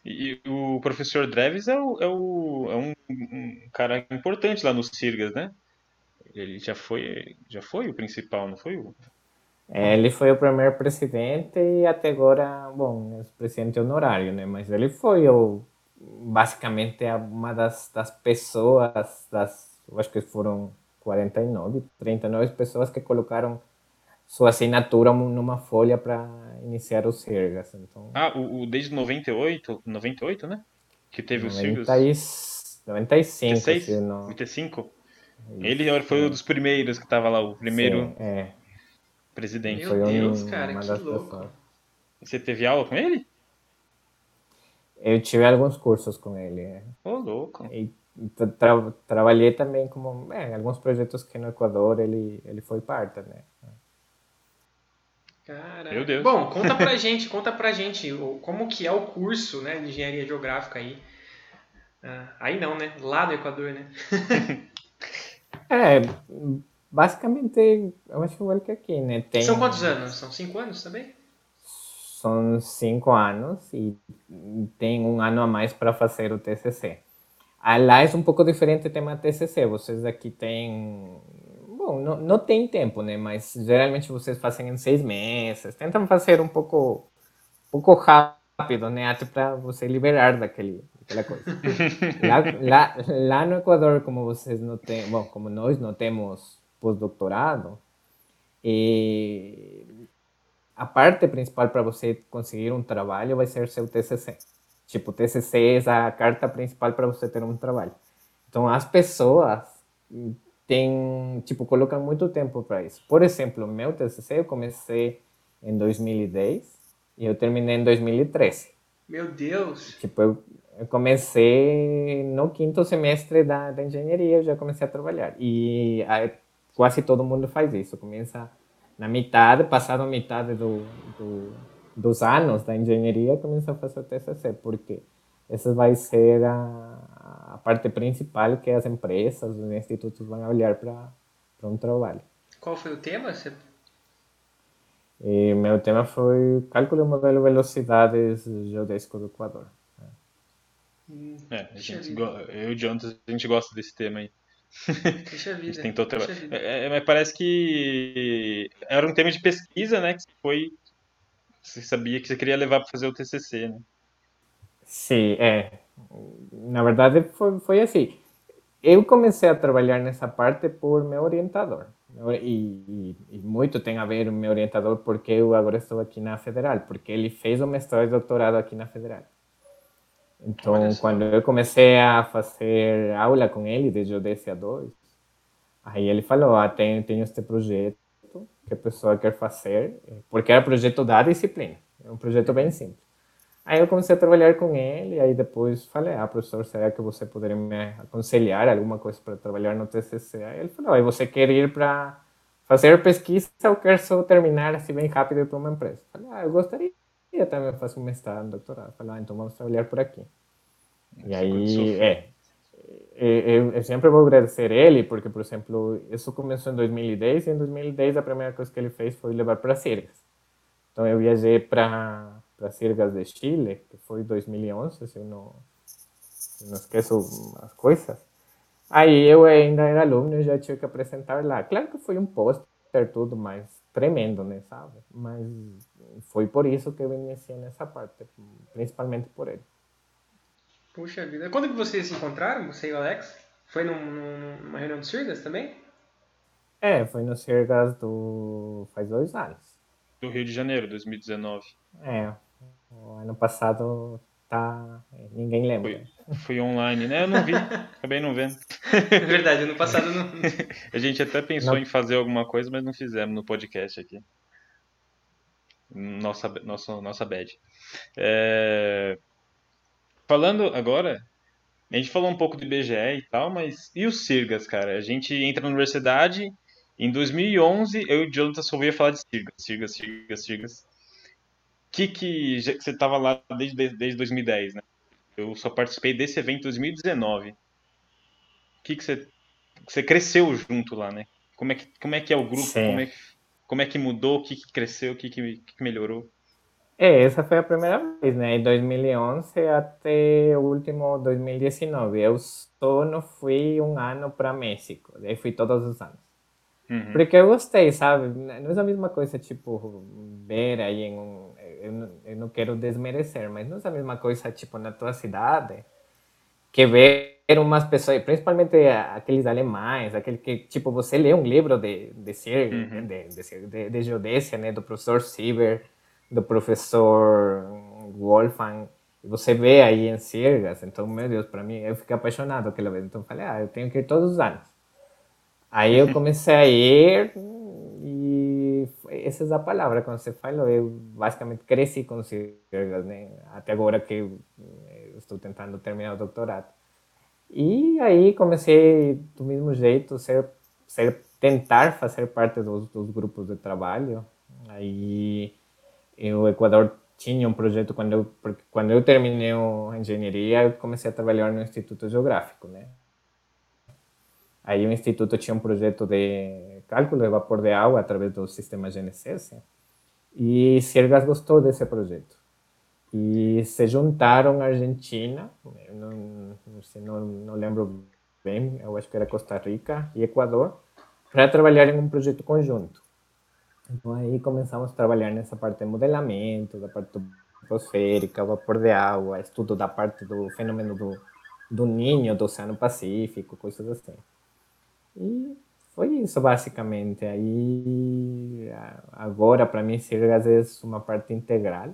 E, e o professor Dreves é, o, é, o, é um, um, cara importante lá nos Sirgas, né? Ele já foi, já foi o principal, não foi o? Ele foi o primeiro presidente e até agora, bom, é presidente honorário, né? Mas ele foi o basicamente uma das, das pessoas, das, eu acho que foram 49, 39 pessoas que colocaram sua assinatura numa folha para iniciar os Sirgas. Então, ah, o, o desde 98, 98, né? Que teve 90, os Sirgas. 95, 96, não... 95? Ele foi um dos primeiros que estava lá, o primeiro Sim, é. presidente. Meu Deus, um, cara, que louco. Pessoas. Você teve aula com ele? Eu tive alguns cursos com ele. Ô, oh, louco. E tra trabalhei também como é, alguns projetos que no Equador ele ele foi parte, né? Cara, Meu Deus. Bom, conta pra gente, conta pra gente como que é o curso, né, de engenharia geográfica aí. Ah, aí não, né? Lá do Equador, né? é, basicamente, eu acho igual que aqui, né? Tem... São quantos anos? São cinco anos também? São cinco anos e tem um ano a mais para fazer o TCC. Lá é um pouco diferente o tema TCC. Vocês aqui têm Bom, não, não tem tempo, né? Mas geralmente vocês fazem em seis meses. Tentam fazer um pouco, um pouco rápido, né? Até para você liberar daquele, daquela coisa. lá, lá, lá no Equador, como vocês não têm, bom, como nós não temos pós-doutorado, e a parte principal para você conseguir um trabalho vai ser seu TCC. Tipo, TCC é a carta principal para você ter um trabalho. Então, as pessoas tem, tipo, colocam muito tempo para isso. Por exemplo, meu TCC eu comecei em 2010 e eu terminei em 2013. Meu Deus! Tipo, eu, eu comecei no quinto semestre da, da engenharia, eu já comecei a trabalhar. E quase todo mundo faz isso. Começa na metade, passado a metade do, do, dos anos da engenharia, começa a fazer o TCC, porque essa vai ser a, a parte principal que as empresas, os institutos vão olhar para um trabalho. Qual foi o tema? Você... E meu tema foi cálculo modelo velocidades geodésico do Equador. Hum, é, a gente, eu e o Jonathan, a gente gosta desse tema aí. Puxa vida. a gente tentou é, mas parece que era um tema de pesquisa, né? Que foi. Você sabia que você queria levar para fazer o TCC, né? Sim, é. Na verdade, foi, foi assim. Eu comecei a trabalhar nessa parte por meu orientador. E, e, e, muito tem a ver o meu orientador porque eu agora estou aqui na Federal, porque ele fez o mestrado e doutorado aqui na Federal. Então, quando eu comecei a fazer aula com ele de Geodésia 2, aí ele falou, ah, tenho, tenho este projeto que a pessoa quer fazer, porque era projeto da disciplina, é um projeto bem simples. Aí eu comecei a trabalhar com ele, aí depois falei, ah, professor, será que você poderia me aconselhar alguma coisa para trabalhar no TCC? Aí ele falou, aí você quer ir para fazer pesquisa ou quer só terminar assim bem rápido para uma empresa? Falei, ah, eu gostaria também de fazer um mestrado, um doutorado. Falei, ah, então vamos trabalhar por aqui. E aí, é, eu, eu, sempre vou agradecer ele, porque, por exemplo, isso começou em 2010, e em 2010 a primeira coisa que ele fez foi levar para Sirgas. Então eu viajei para Sirgas de Chile, que foi 2011, se eu não, não esqueço as coisas. Aí eu ainda era aluno e já tinha que apresentar lá. Claro que foi um pôster tudo, mas tremendo, né, sabe? Mas foi por isso que eu iniciei nessa parte, principalmente por ele. Puxa vida. Quando que vocês se encontraram, você e o Alex? Foi num, numa reunião do Sirgas também? É, foi no Sirgas do... faz dois anos. do Rio de Janeiro, 2019. É, o ano passado tá. ninguém lembra. Foi, foi online, né? Eu não vi, acabei não vendo. É verdade, ano passado não. A gente até pensou Não. em fazer alguma coisa, mas não fizemos no podcast aqui. Nossa, nossa, nossa bad. É, Falando agora, a gente falou um pouco do IBGE e tal, mas e os Sirgas, cara? A gente entra na universidade, em 2011 eu e o Jonathan só ouvia falar de Sirgas, Sirgas, Sirgas, Sirgas. Que que você estava lá desde, desde 2010, né? Eu só participei desse evento em 2019. Que que você você cresceu junto lá, né? Como é que como é que é o grupo? Sim. Como é que como é que mudou? O que que cresceu? O que que, que melhorou? É, essa foi a primeira vez, né? Em 2011 até o último 2019. Eu só não fui um ano para México. Daí fui todos os anos. Uhum. Porque eu gostei, sabe? Não é a mesma coisa, tipo, ver aí em um... Eu não, eu não quero desmerecer, mas não é a mesma coisa, tipo, na tua cidade, que ver umas pessoas, principalmente aqueles alemães, aquele que, tipo, você lê um livro de, de, ser, Uhum. de, de, de, de geodésia, né? Do professor Sieber, do professor Wolfgang, você vê aí em Sirgas, então, meu Deus, para mim, eu fiquei apaixonado aquela vez. Então, falei, ah, eu tenho que ir todos os anos. Aí eu comecei a ir essa é a palavra quando você falou. Eu basicamente cresci com Sirgas, né? Até agora que eh, estou tentando terminar o doutorado. E aí comecei do mesmo jeito ser, ser tentar fazer parte dos, dos grupos de trabalho. Aí o Equador tinha um projeto quando eu porque quando eu terminei a engenharia eu comecei a trabalhar no Instituto Geográfico, né? Aí o instituto tinha um projeto de cálculo de vapor de água através do sistema GNSS e Siergas gostou desse projeto. E se juntaram a Argentina, não, não, sei, não, não lembro bem, eu acho que era Costa Rica e Equador, para trabalhar em um projeto conjunto. Então aí começamos a trabalhar nessa parte de modelamento, da parte atmosférica, vapor de água, estudo da parte do fenômeno do, do ninho do Oceano Pacífico, coisas assim. E foi isso basicamente. Aí agora para mim Sirgas é uma parte integral.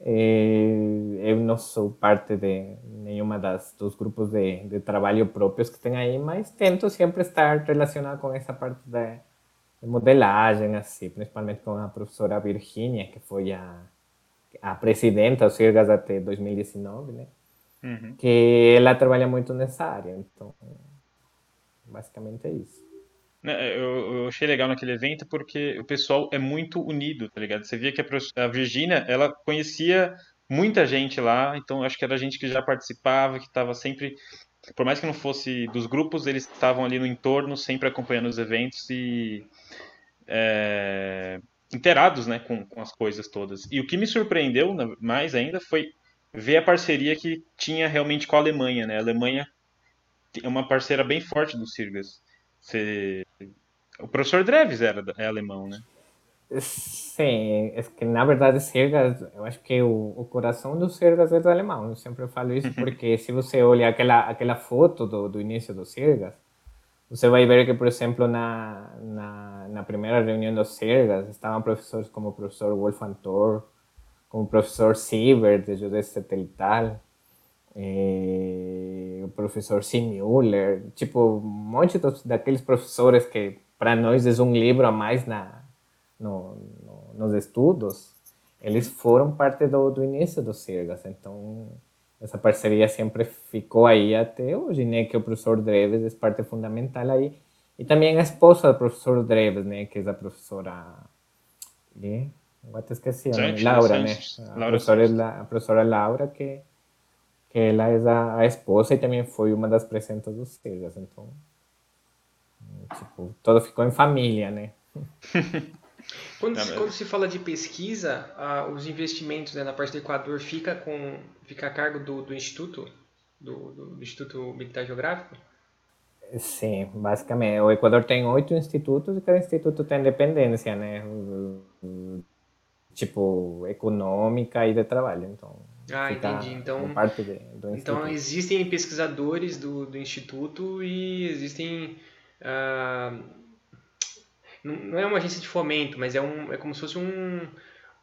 Eh, Eu não sou parte de nenhuma das dos grupos de, de trabalho próprios que tem aí, mas tento sempre estar relacionado com essa parte da de modelagem, assim, principalmente com a professora Virginia, que foi a, a presidenta do Sirgas até 2019, né? Uhum. Que ela trabalha muito nessa área, então basicamente é isso. Né, Eu, eu achei legal naquele evento porque o pessoal é muito unido, tá ligado? Você via que a, a Virgínia, ela conhecia muita gente lá, então acho que era gente que já participava, que estava sempre, por mais que não fosse dos grupos, eles estavam ali no entorno, sempre acompanhando os eventos e é, inteirados, né, com, com as coisas todas. E o que me surpreendeu mais ainda foi ver a parceria que tinha realmente com a Alemanha, né? A Alemanha é uma parceira bem forte do Sirgas. Você... O professor Dreves era, é alemão, né? Sim, é que na verdade Sergas, eu acho que o, o coração do Sergas é do alemão. Eu sempre falo isso porque se você olha aquela aquela foto do, do início do Sergas, você vai ver que, por exemplo, na, na, na primeira reunião do Sergas estavam professores como o professor Wolfgang Thor, como o professor Siebert, de geodésia satelital, o professor Sim Müller, tipo, um monte dos, daqueles professores que para nós é um livro a mais na, no, no, nos estudos, eles foram parte do, do início do Sirgas, então essa parceria sempre ficou aí até hoje, né, que o professor Dreves é parte fundamental aí, e também a esposa do professor Dreves, né, que é a professora, né, eu até esqueci Sanches, Laura, né, a professora, a professora Laura, que ela é a, a esposa e também foi uma das presentas dos Sirgas, então, tipo, tudo ficou em família, né. Quando, se, quando se fala de pesquisa, ah, os investimentos né, na parte do Equador fica, com, fica a cargo do, do Instituto, do, do- do Instituto Militar Geográfico? Sim, basicamente. O Equador tem oito institutos e cada instituto tem dependência, né? Tipo, econômica e de trabalho. Então, Ah, fica entendi. Então, do então existem pesquisadores do, do Instituto e existem. ah, não é uma agência de fomento, mas é, um, é como se fosse um,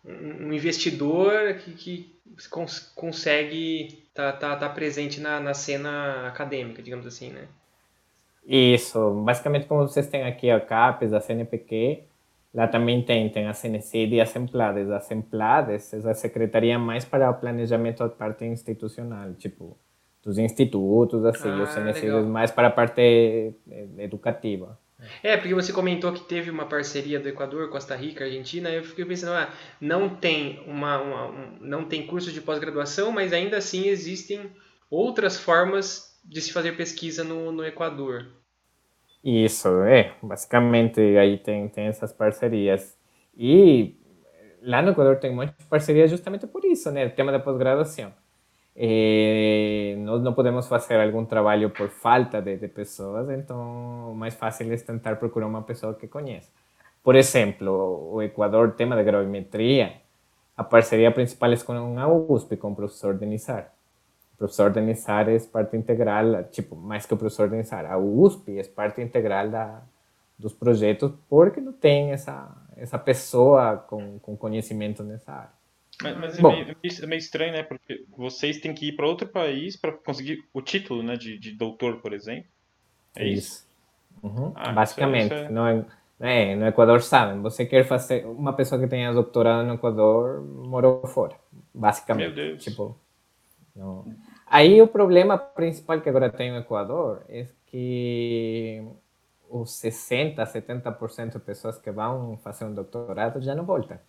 um investidor que, que cons consegue estar tá, tá, tá presente na, na cena acadêmica, digamos assim, né? Isso, basicamente como vocês têm aqui a CAPES, a CNPq, lá também tem, tem a CNCID e a SEMPLADES. A SEMPLADES é a secretaria mais para o planejamento da parte institucional, tipo, dos institutos, assim, ah, o CNCID é mais para a parte educativa. É, porque você comentou que teve uma parceria do Equador, Costa Rica, Argentina, eu fiquei pensando, ah, não tem uma, uma um, não tem curso de pós-graduação, mas ainda assim existem outras formas de se fazer pesquisa no, no Equador. Isso, é, basicamente aí tem, tem essas parcerias. E lá no Equador tem muitas parcerias justamente por isso, né? O tema da pós-graduação. Eh, nós não podemos fazer algum trabalho por falta de, de, pessoas, então o mais fácil é tentar procurar uma pessoa que conheça. Por exemplo, o Equador, tema de gravimetria, a parceria principal é com a USP, com o professor Denizar. O professor Denizar é parte integral, tipo, mais que o professor Denizar, a USP é parte integral da, dos projetos, porque não tem essa, essa pessoa com, com conhecimento nessa área. Mas, mas é, meio, é, meio, estranho, né? Porque vocês têm que ir para outro país para conseguir o título né, de, de doutor, por exemplo. É isso. isso. Uhum. Ah, Basicamente. Isso é... No, é, é, no Equador sabem. Você quer fazer. Uma pessoa que tenha doutorado no Equador morou fora. Basicamente. Meu Deus. Tipo, não. Aí o problema principal que agora tem no Equador é que os 60, 70% de pessoas que vão fazer um doutorado já não voltam.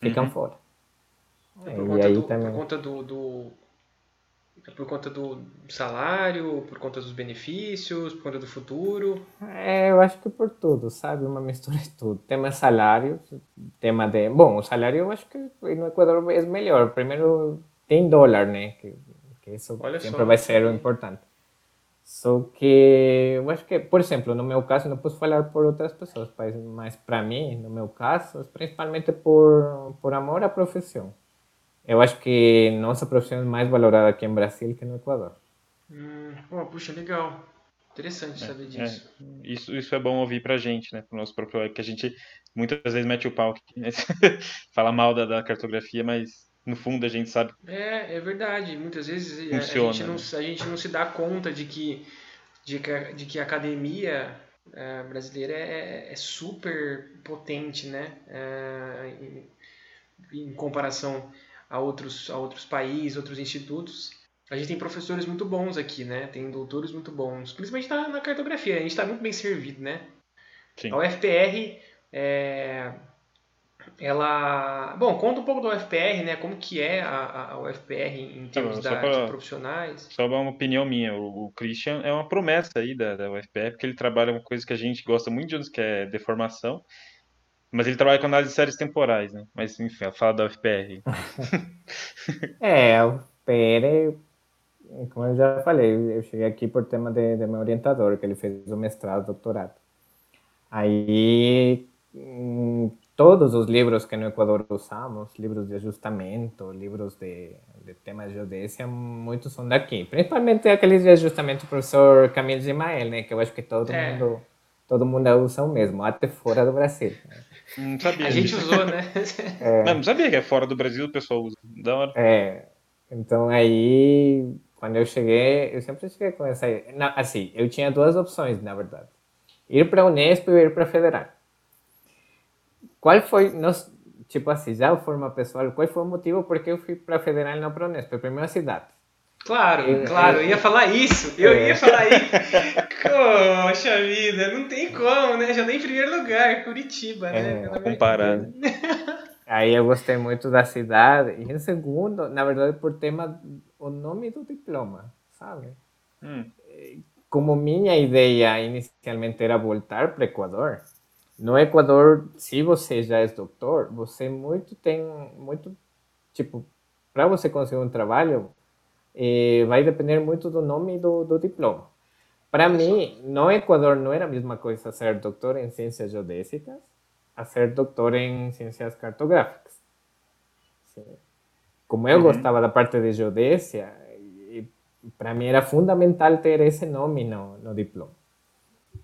Ficam uhum. fora. É por, conta do, também... por conta do, do, é por conta do salário, por conta dos benefícios, por conta do futuro? É, eu acho que por tudo, sabe? Uma mistura de tudo. Tema salário, tema de... Bom, o salário eu acho que no Equador é melhor. Primeiro, tem dólar, né? Que, que isso Olha sempre só. vai ser o importante. Só que eu acho que, por exemplo, no meu caso, não posso falar por outras pessoas, mas para mim, no meu caso, principalmente por, por amor à profissão. Eu acho que nossa profissão é mais valorada aqui em Brasil que no Equador. Hum, oh, puxa, legal. Interessante é, saber disso. É, isso. Isso é bom ouvir pra gente, né? Pro nosso próprio que a gente muitas vezes mete o pau aqui, né? Fala mal da, da, cartografia, mas no fundo a gente sabe. É, é verdade. Muitas vezes Funciona, a, gente não, né? a gente não se dá conta de que, de que, de que a academia é, brasileira é, é, super potente, né? É, em, em comparação a outros, a outros países, outros institutos. A gente tem professores muito bons aqui, né? Tem doutores muito bons, principalmente na, na cartografia. A gente está muito bem servido, né? Sim. A UFPR, é, ela... Bom, conta um pouco da UFPR, né? Como que é a, a UFPR em termos da, pra, de profissionais. Só uma opinião minha. O, o, Christian é uma promessa aí da, da UFPR, porque ele trabalha uma coisa que a gente gosta muito de uns, que é deformação. Mas ele trabalha com análise de séries temporais, né? Mas enfim, fala da UFPR. é, a UFPR, como eu já falei, eu cheguei aqui por tema de, de meu orientador, que ele fez o mestrado, doutorado. Aí, hum, todos os livros que no Equador usamos, livros de ajustamento, livros de, de temas de geodésia, muitos são daqui. Principalmente aqueles de ajustamento do professor Camilo Gemael, né? Que eu acho que todo é. mundo todo mundo usa o mesmo, até fora do Brasil. Não sabia. A gente usou, né? É, não, não sabia que é fora do Brasil o pessoal usa. Da hora. É. Então aí, quando eu cheguei, eu sempre cheguei com essa. Não, assim, eu tinha duas opções, na verdade: ir para a Unesp ou ir para a Federal. Qual foi, tipo assim, já de forma pessoal, qual foi o motivo por que eu fui para a Federal e não para a Unesp? A cidade. Claro, eu, claro, eu ia falar isso. Eu é. ia falar isso. Poxa vida, não tem como, né? Já dei em primeiro lugar, Curitiba, né? É, comparado. Aí eu gostei muito da cidade. E em segundo, na verdade, por tema, o nome do diploma, sabe? Hum. Como minha ideia inicialmente era voltar para o Equador, no Equador, se você já é doutor, você muito tem, muito, tipo, para você conseguir um trabalho, eh, vai depender muito do nome do, do diploma. Para mim, no Equador não era a mesma coisa ser doutor em ciências geodésicas a ser doutor em ciências cartográficas. Como eu uhum. gostava da parte de geodésia, para mim era fundamental ter esse nome no, no diploma.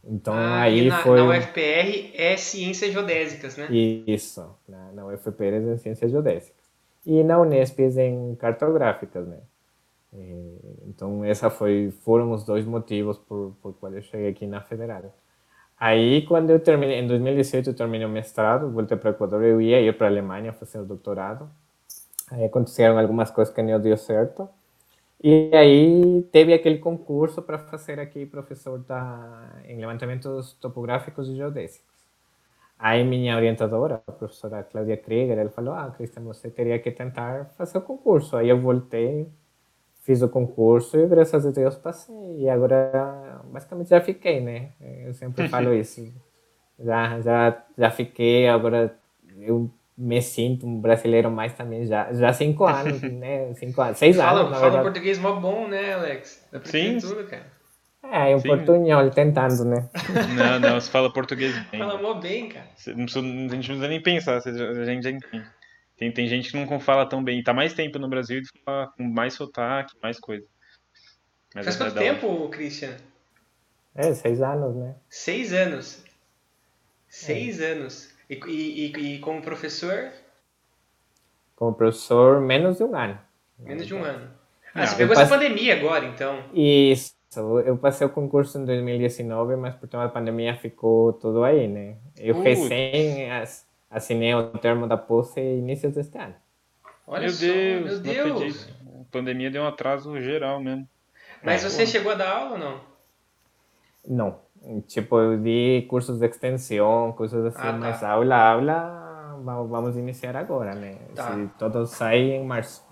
Então Ah, aí na, foi. na UFPR é ciências geodésicas, né? Isso, na, na UFPR é Ciências Geodésicas. E na Unesp é em Cartográficas, né? Eh, Então, essa foi, foram os dois motivos por, por qual eu cheguei aqui na Federal. Aí, quando eu terminei, em 2018, eu terminei o mestrado, voltei para o Equador, eu ia ir para a Alemanha fazer o doutorado. Aí aconteceram algumas coisas que não deu certo. E aí teve aquele concurso para fazer aqui professor da, em levantamentos topográficos e geodésicos. Aí minha orientadora, a professora Cláudia Krieger, ela falou, ah, Cristian, você teria que tentar fazer o concurso. Aí eu voltei, fiz o concurso e graças a Deus passei. E agora, basicamente, já fiquei, né? Eu sempre falo isso. Já, já, já fiquei, agora eu me sinto um brasileiro mais também, já, já cinco anos, né? Cinco anos, seis Fala, anos, na fala verdade. português mó bom, né, Alex? Sim. tudo, cara. É, um Sim. portunhol, tentando, né? Não, não, você fala português bem. Fala mó bem, cara. Você não precisa- a gente não precisa nem pensar, você a gente já entende. Tem, tem gente que não fala tão bem. Tá mais tempo no Brasil e fala com mais sotaque, mais coisa. Mas Faz é quanto da hora. tempo, Christian? É, seis anos, né? Seis anos. Seis anos. E, e, e, como professor, Como professor, menos de um ano. menos de um ano. Ah, Não, você pegou essa passe- pandemia agora, então. Isso, eu passei o concurso em 2019, mas por tema da pandemia ficou tudo aí, né? Eu Putz. recém as- assinei o termo da posse início deste ano. Olha meu só, Deus, meu Deus. A pandemia deu um atraso geral mesmo. Mas É, você pô. chegou a dar aula ou não? Não, tipo, eu di cursos de extensão, coisas assim, Ah, tá. mas aula, aula, vamos, vamos iniciar agora, né? Tá. Se todos saem em março.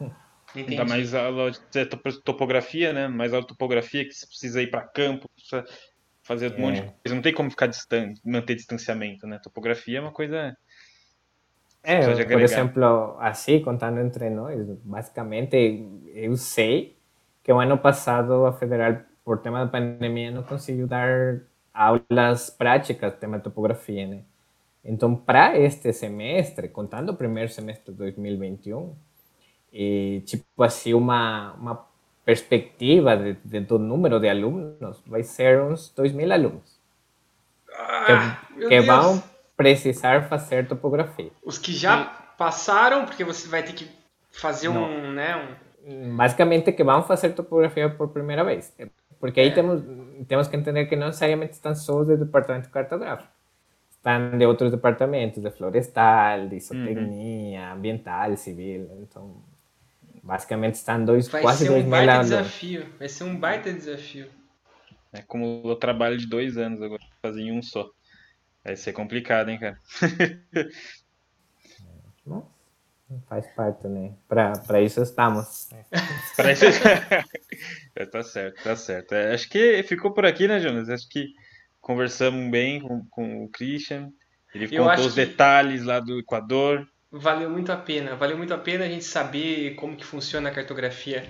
Entendi. Ainda mais aula de topo- topografia, né? Mais aula de topografia que você precisa ir para campo, precisa fazer um É. monte de coisa. Não tem como ficar distante, manter distanciamento, né? Topografia é uma coisa. É, por exemplo, assim, contando entre nós, basicamente, eu sei que o ano passado a Federal, por tema da pandemia, não conseguiu dar aulas práticas, tema de topografia, né? Então, para este semestre, contando o primeiro semestre de 2021, e, tipo assim, uma, uma perspectiva de, de- do número de alunos vai ser uns 2 mil alunos Ah, que Deus. vão precisar fazer topografia. Os que já passaram, porque você vai ter que fazer um, né, um... Basicamente que vão fazer topografia por primeira vez. Porque aí É. temos, temos que entender que não necessariamente estão só do departamento cartográfico. Estão de outros departamentos, de florestal, de isotecnia, ambiental, civil. Então, basicamente estão dois, Vai quase ser dois um mil baita desafio. Vai ser um baita desafio. É como o trabalho de dois anos agora, fazer em um só. Vai ser complicado, hein, cara? Mas faz parte, né? Para isso estamos. Parece. É, tá certo, tá certo. É, acho que ficou por aqui, né, Jonas? Acho que conversamos bem com, com o Christian. Ele Eu contou os detalhes lá do Equador. Valeu muito a pena. Valeu muito a pena a gente saber como que funciona a cartografia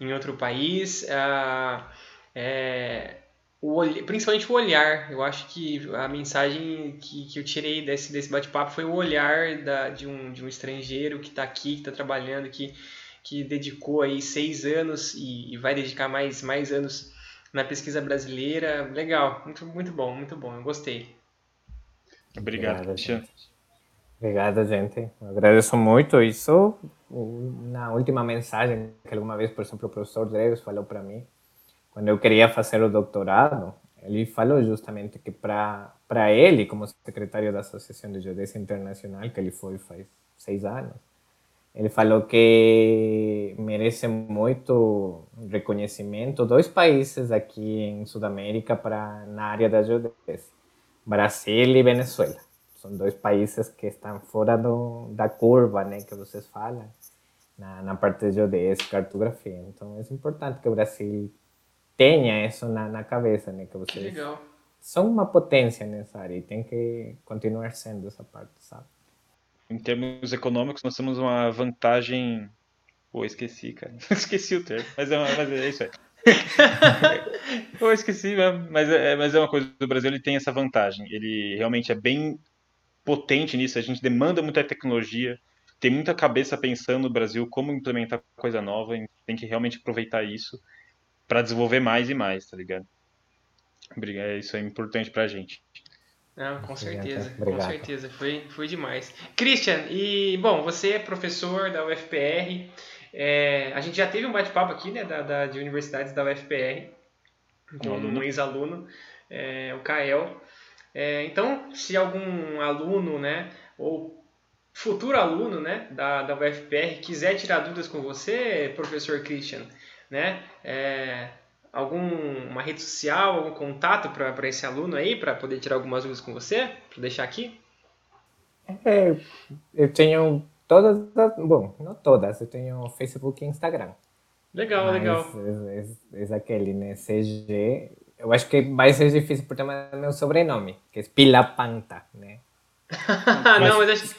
em outro país. Ah, é, o principalmente o olhar. Eu acho que a mensagem que, que eu tirei desse, desse bate-papo foi o olhar da, de, um, de um estrangeiro que está aqui, que está trabalhando, que, que dedicou aí seis anos e, e vai dedicar mais, mais anos na pesquisa brasileira. Legal, muito, muito bom, muito bom. Eu gostei. Obrigado, gente. Obrigado, gente. Eu agradeço muito isso. Na última mensagem que alguma vez, por exemplo, o professor Dreves falou para mim, quando eu queria fazer o doutorado, ele falou justamente que para ele, como secretário da Associação de Geodesia Internacional, que ele foi faz seis anos, ele falou que merece muito reconhecimento dois países aqui em Sudamérica para na área da geodesia, Brasil e Venezuela. São dois países que estão fora do, da curva, né, que vocês falam, na, na parte de e cartografia. Então, é importante que o Brasil tenha isso na, na cabeça, né, que Que vocês legal. são uma potência nessa área e tem que continuar sendo essa parte, sabe? Em termos econômicos, nós temos uma vantagem. Pô, esqueci, cara. Esqueci o termo, mas é, uma, mas é isso aí. Pô, esqueci mesmo. Mas é, mas é uma coisa do Brasil, ele tem essa vantagem. Ele realmente é bem potente nisso. A gente demanda muita tecnologia, tem muita cabeça pensando no Brasil como implementar coisa nova. A gente tem que realmente aproveitar isso para desenvolver mais e mais, tá ligado? Isso é importante para a gente. Não, com certeza, com certeza, foi, foi demais. Christian, e bom, você é professor da UFPR, é, a gente já teve um bate-papo aqui, né, da, da, de universidades da UFPR, com um ex-aluno, é, o Kael. É, então, se algum aluno, né, ou futuro aluno, né, da, da UFPR quiser tirar dúvidas com você, professor Christian, né, é, alguma rede social, algum contato para esse aluno aí, para poder tirar algumas dúvidas com você, para deixar aqui? É, eu tenho todas, bom, não todas, eu tenho Facebook e Instagram. Legal, Mas legal. É, é, é aquele, né, CG, eu acho que vai ser difícil por tema do meu sobrenome, que é Pilapanta, né? não, mas acho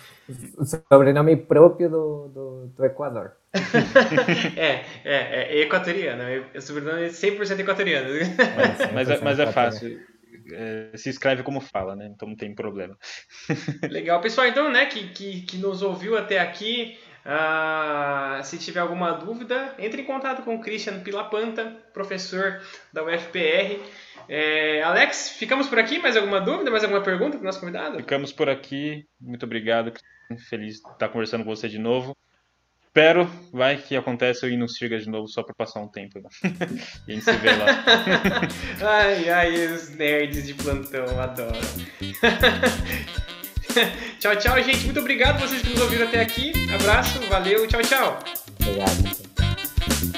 sobrenome próprio do, do, do Equador. é, é, é equatoriano. É sobrenome 100% equatoriano. Mas, mas, é, mas é fácil. É, se escreve como fala, né? Então não tem problema. Legal. Pessoal, então, né, que, que, que nos ouviu até aqui, uh, se tiver alguma dúvida, entre em contato com o Christian Pilapanta, professor da UFPR. É, Alex, ficamos por aqui. Mais alguma dúvida, mais alguma pergunta para o nosso convidado? Ficamos por aqui. Muito obrigado. Feliz de estar conversando com você de novo. Espero, vai que acontece eu ir no Siga de novo só para passar um tempo. Né? e a gente se vê lá. ai, ai, os nerds de plantão, adoro. tchau, tchau, gente. Muito obrigado vocês que nos ouviram até aqui. Abraço, valeu, tchau, tchau. Obrigado.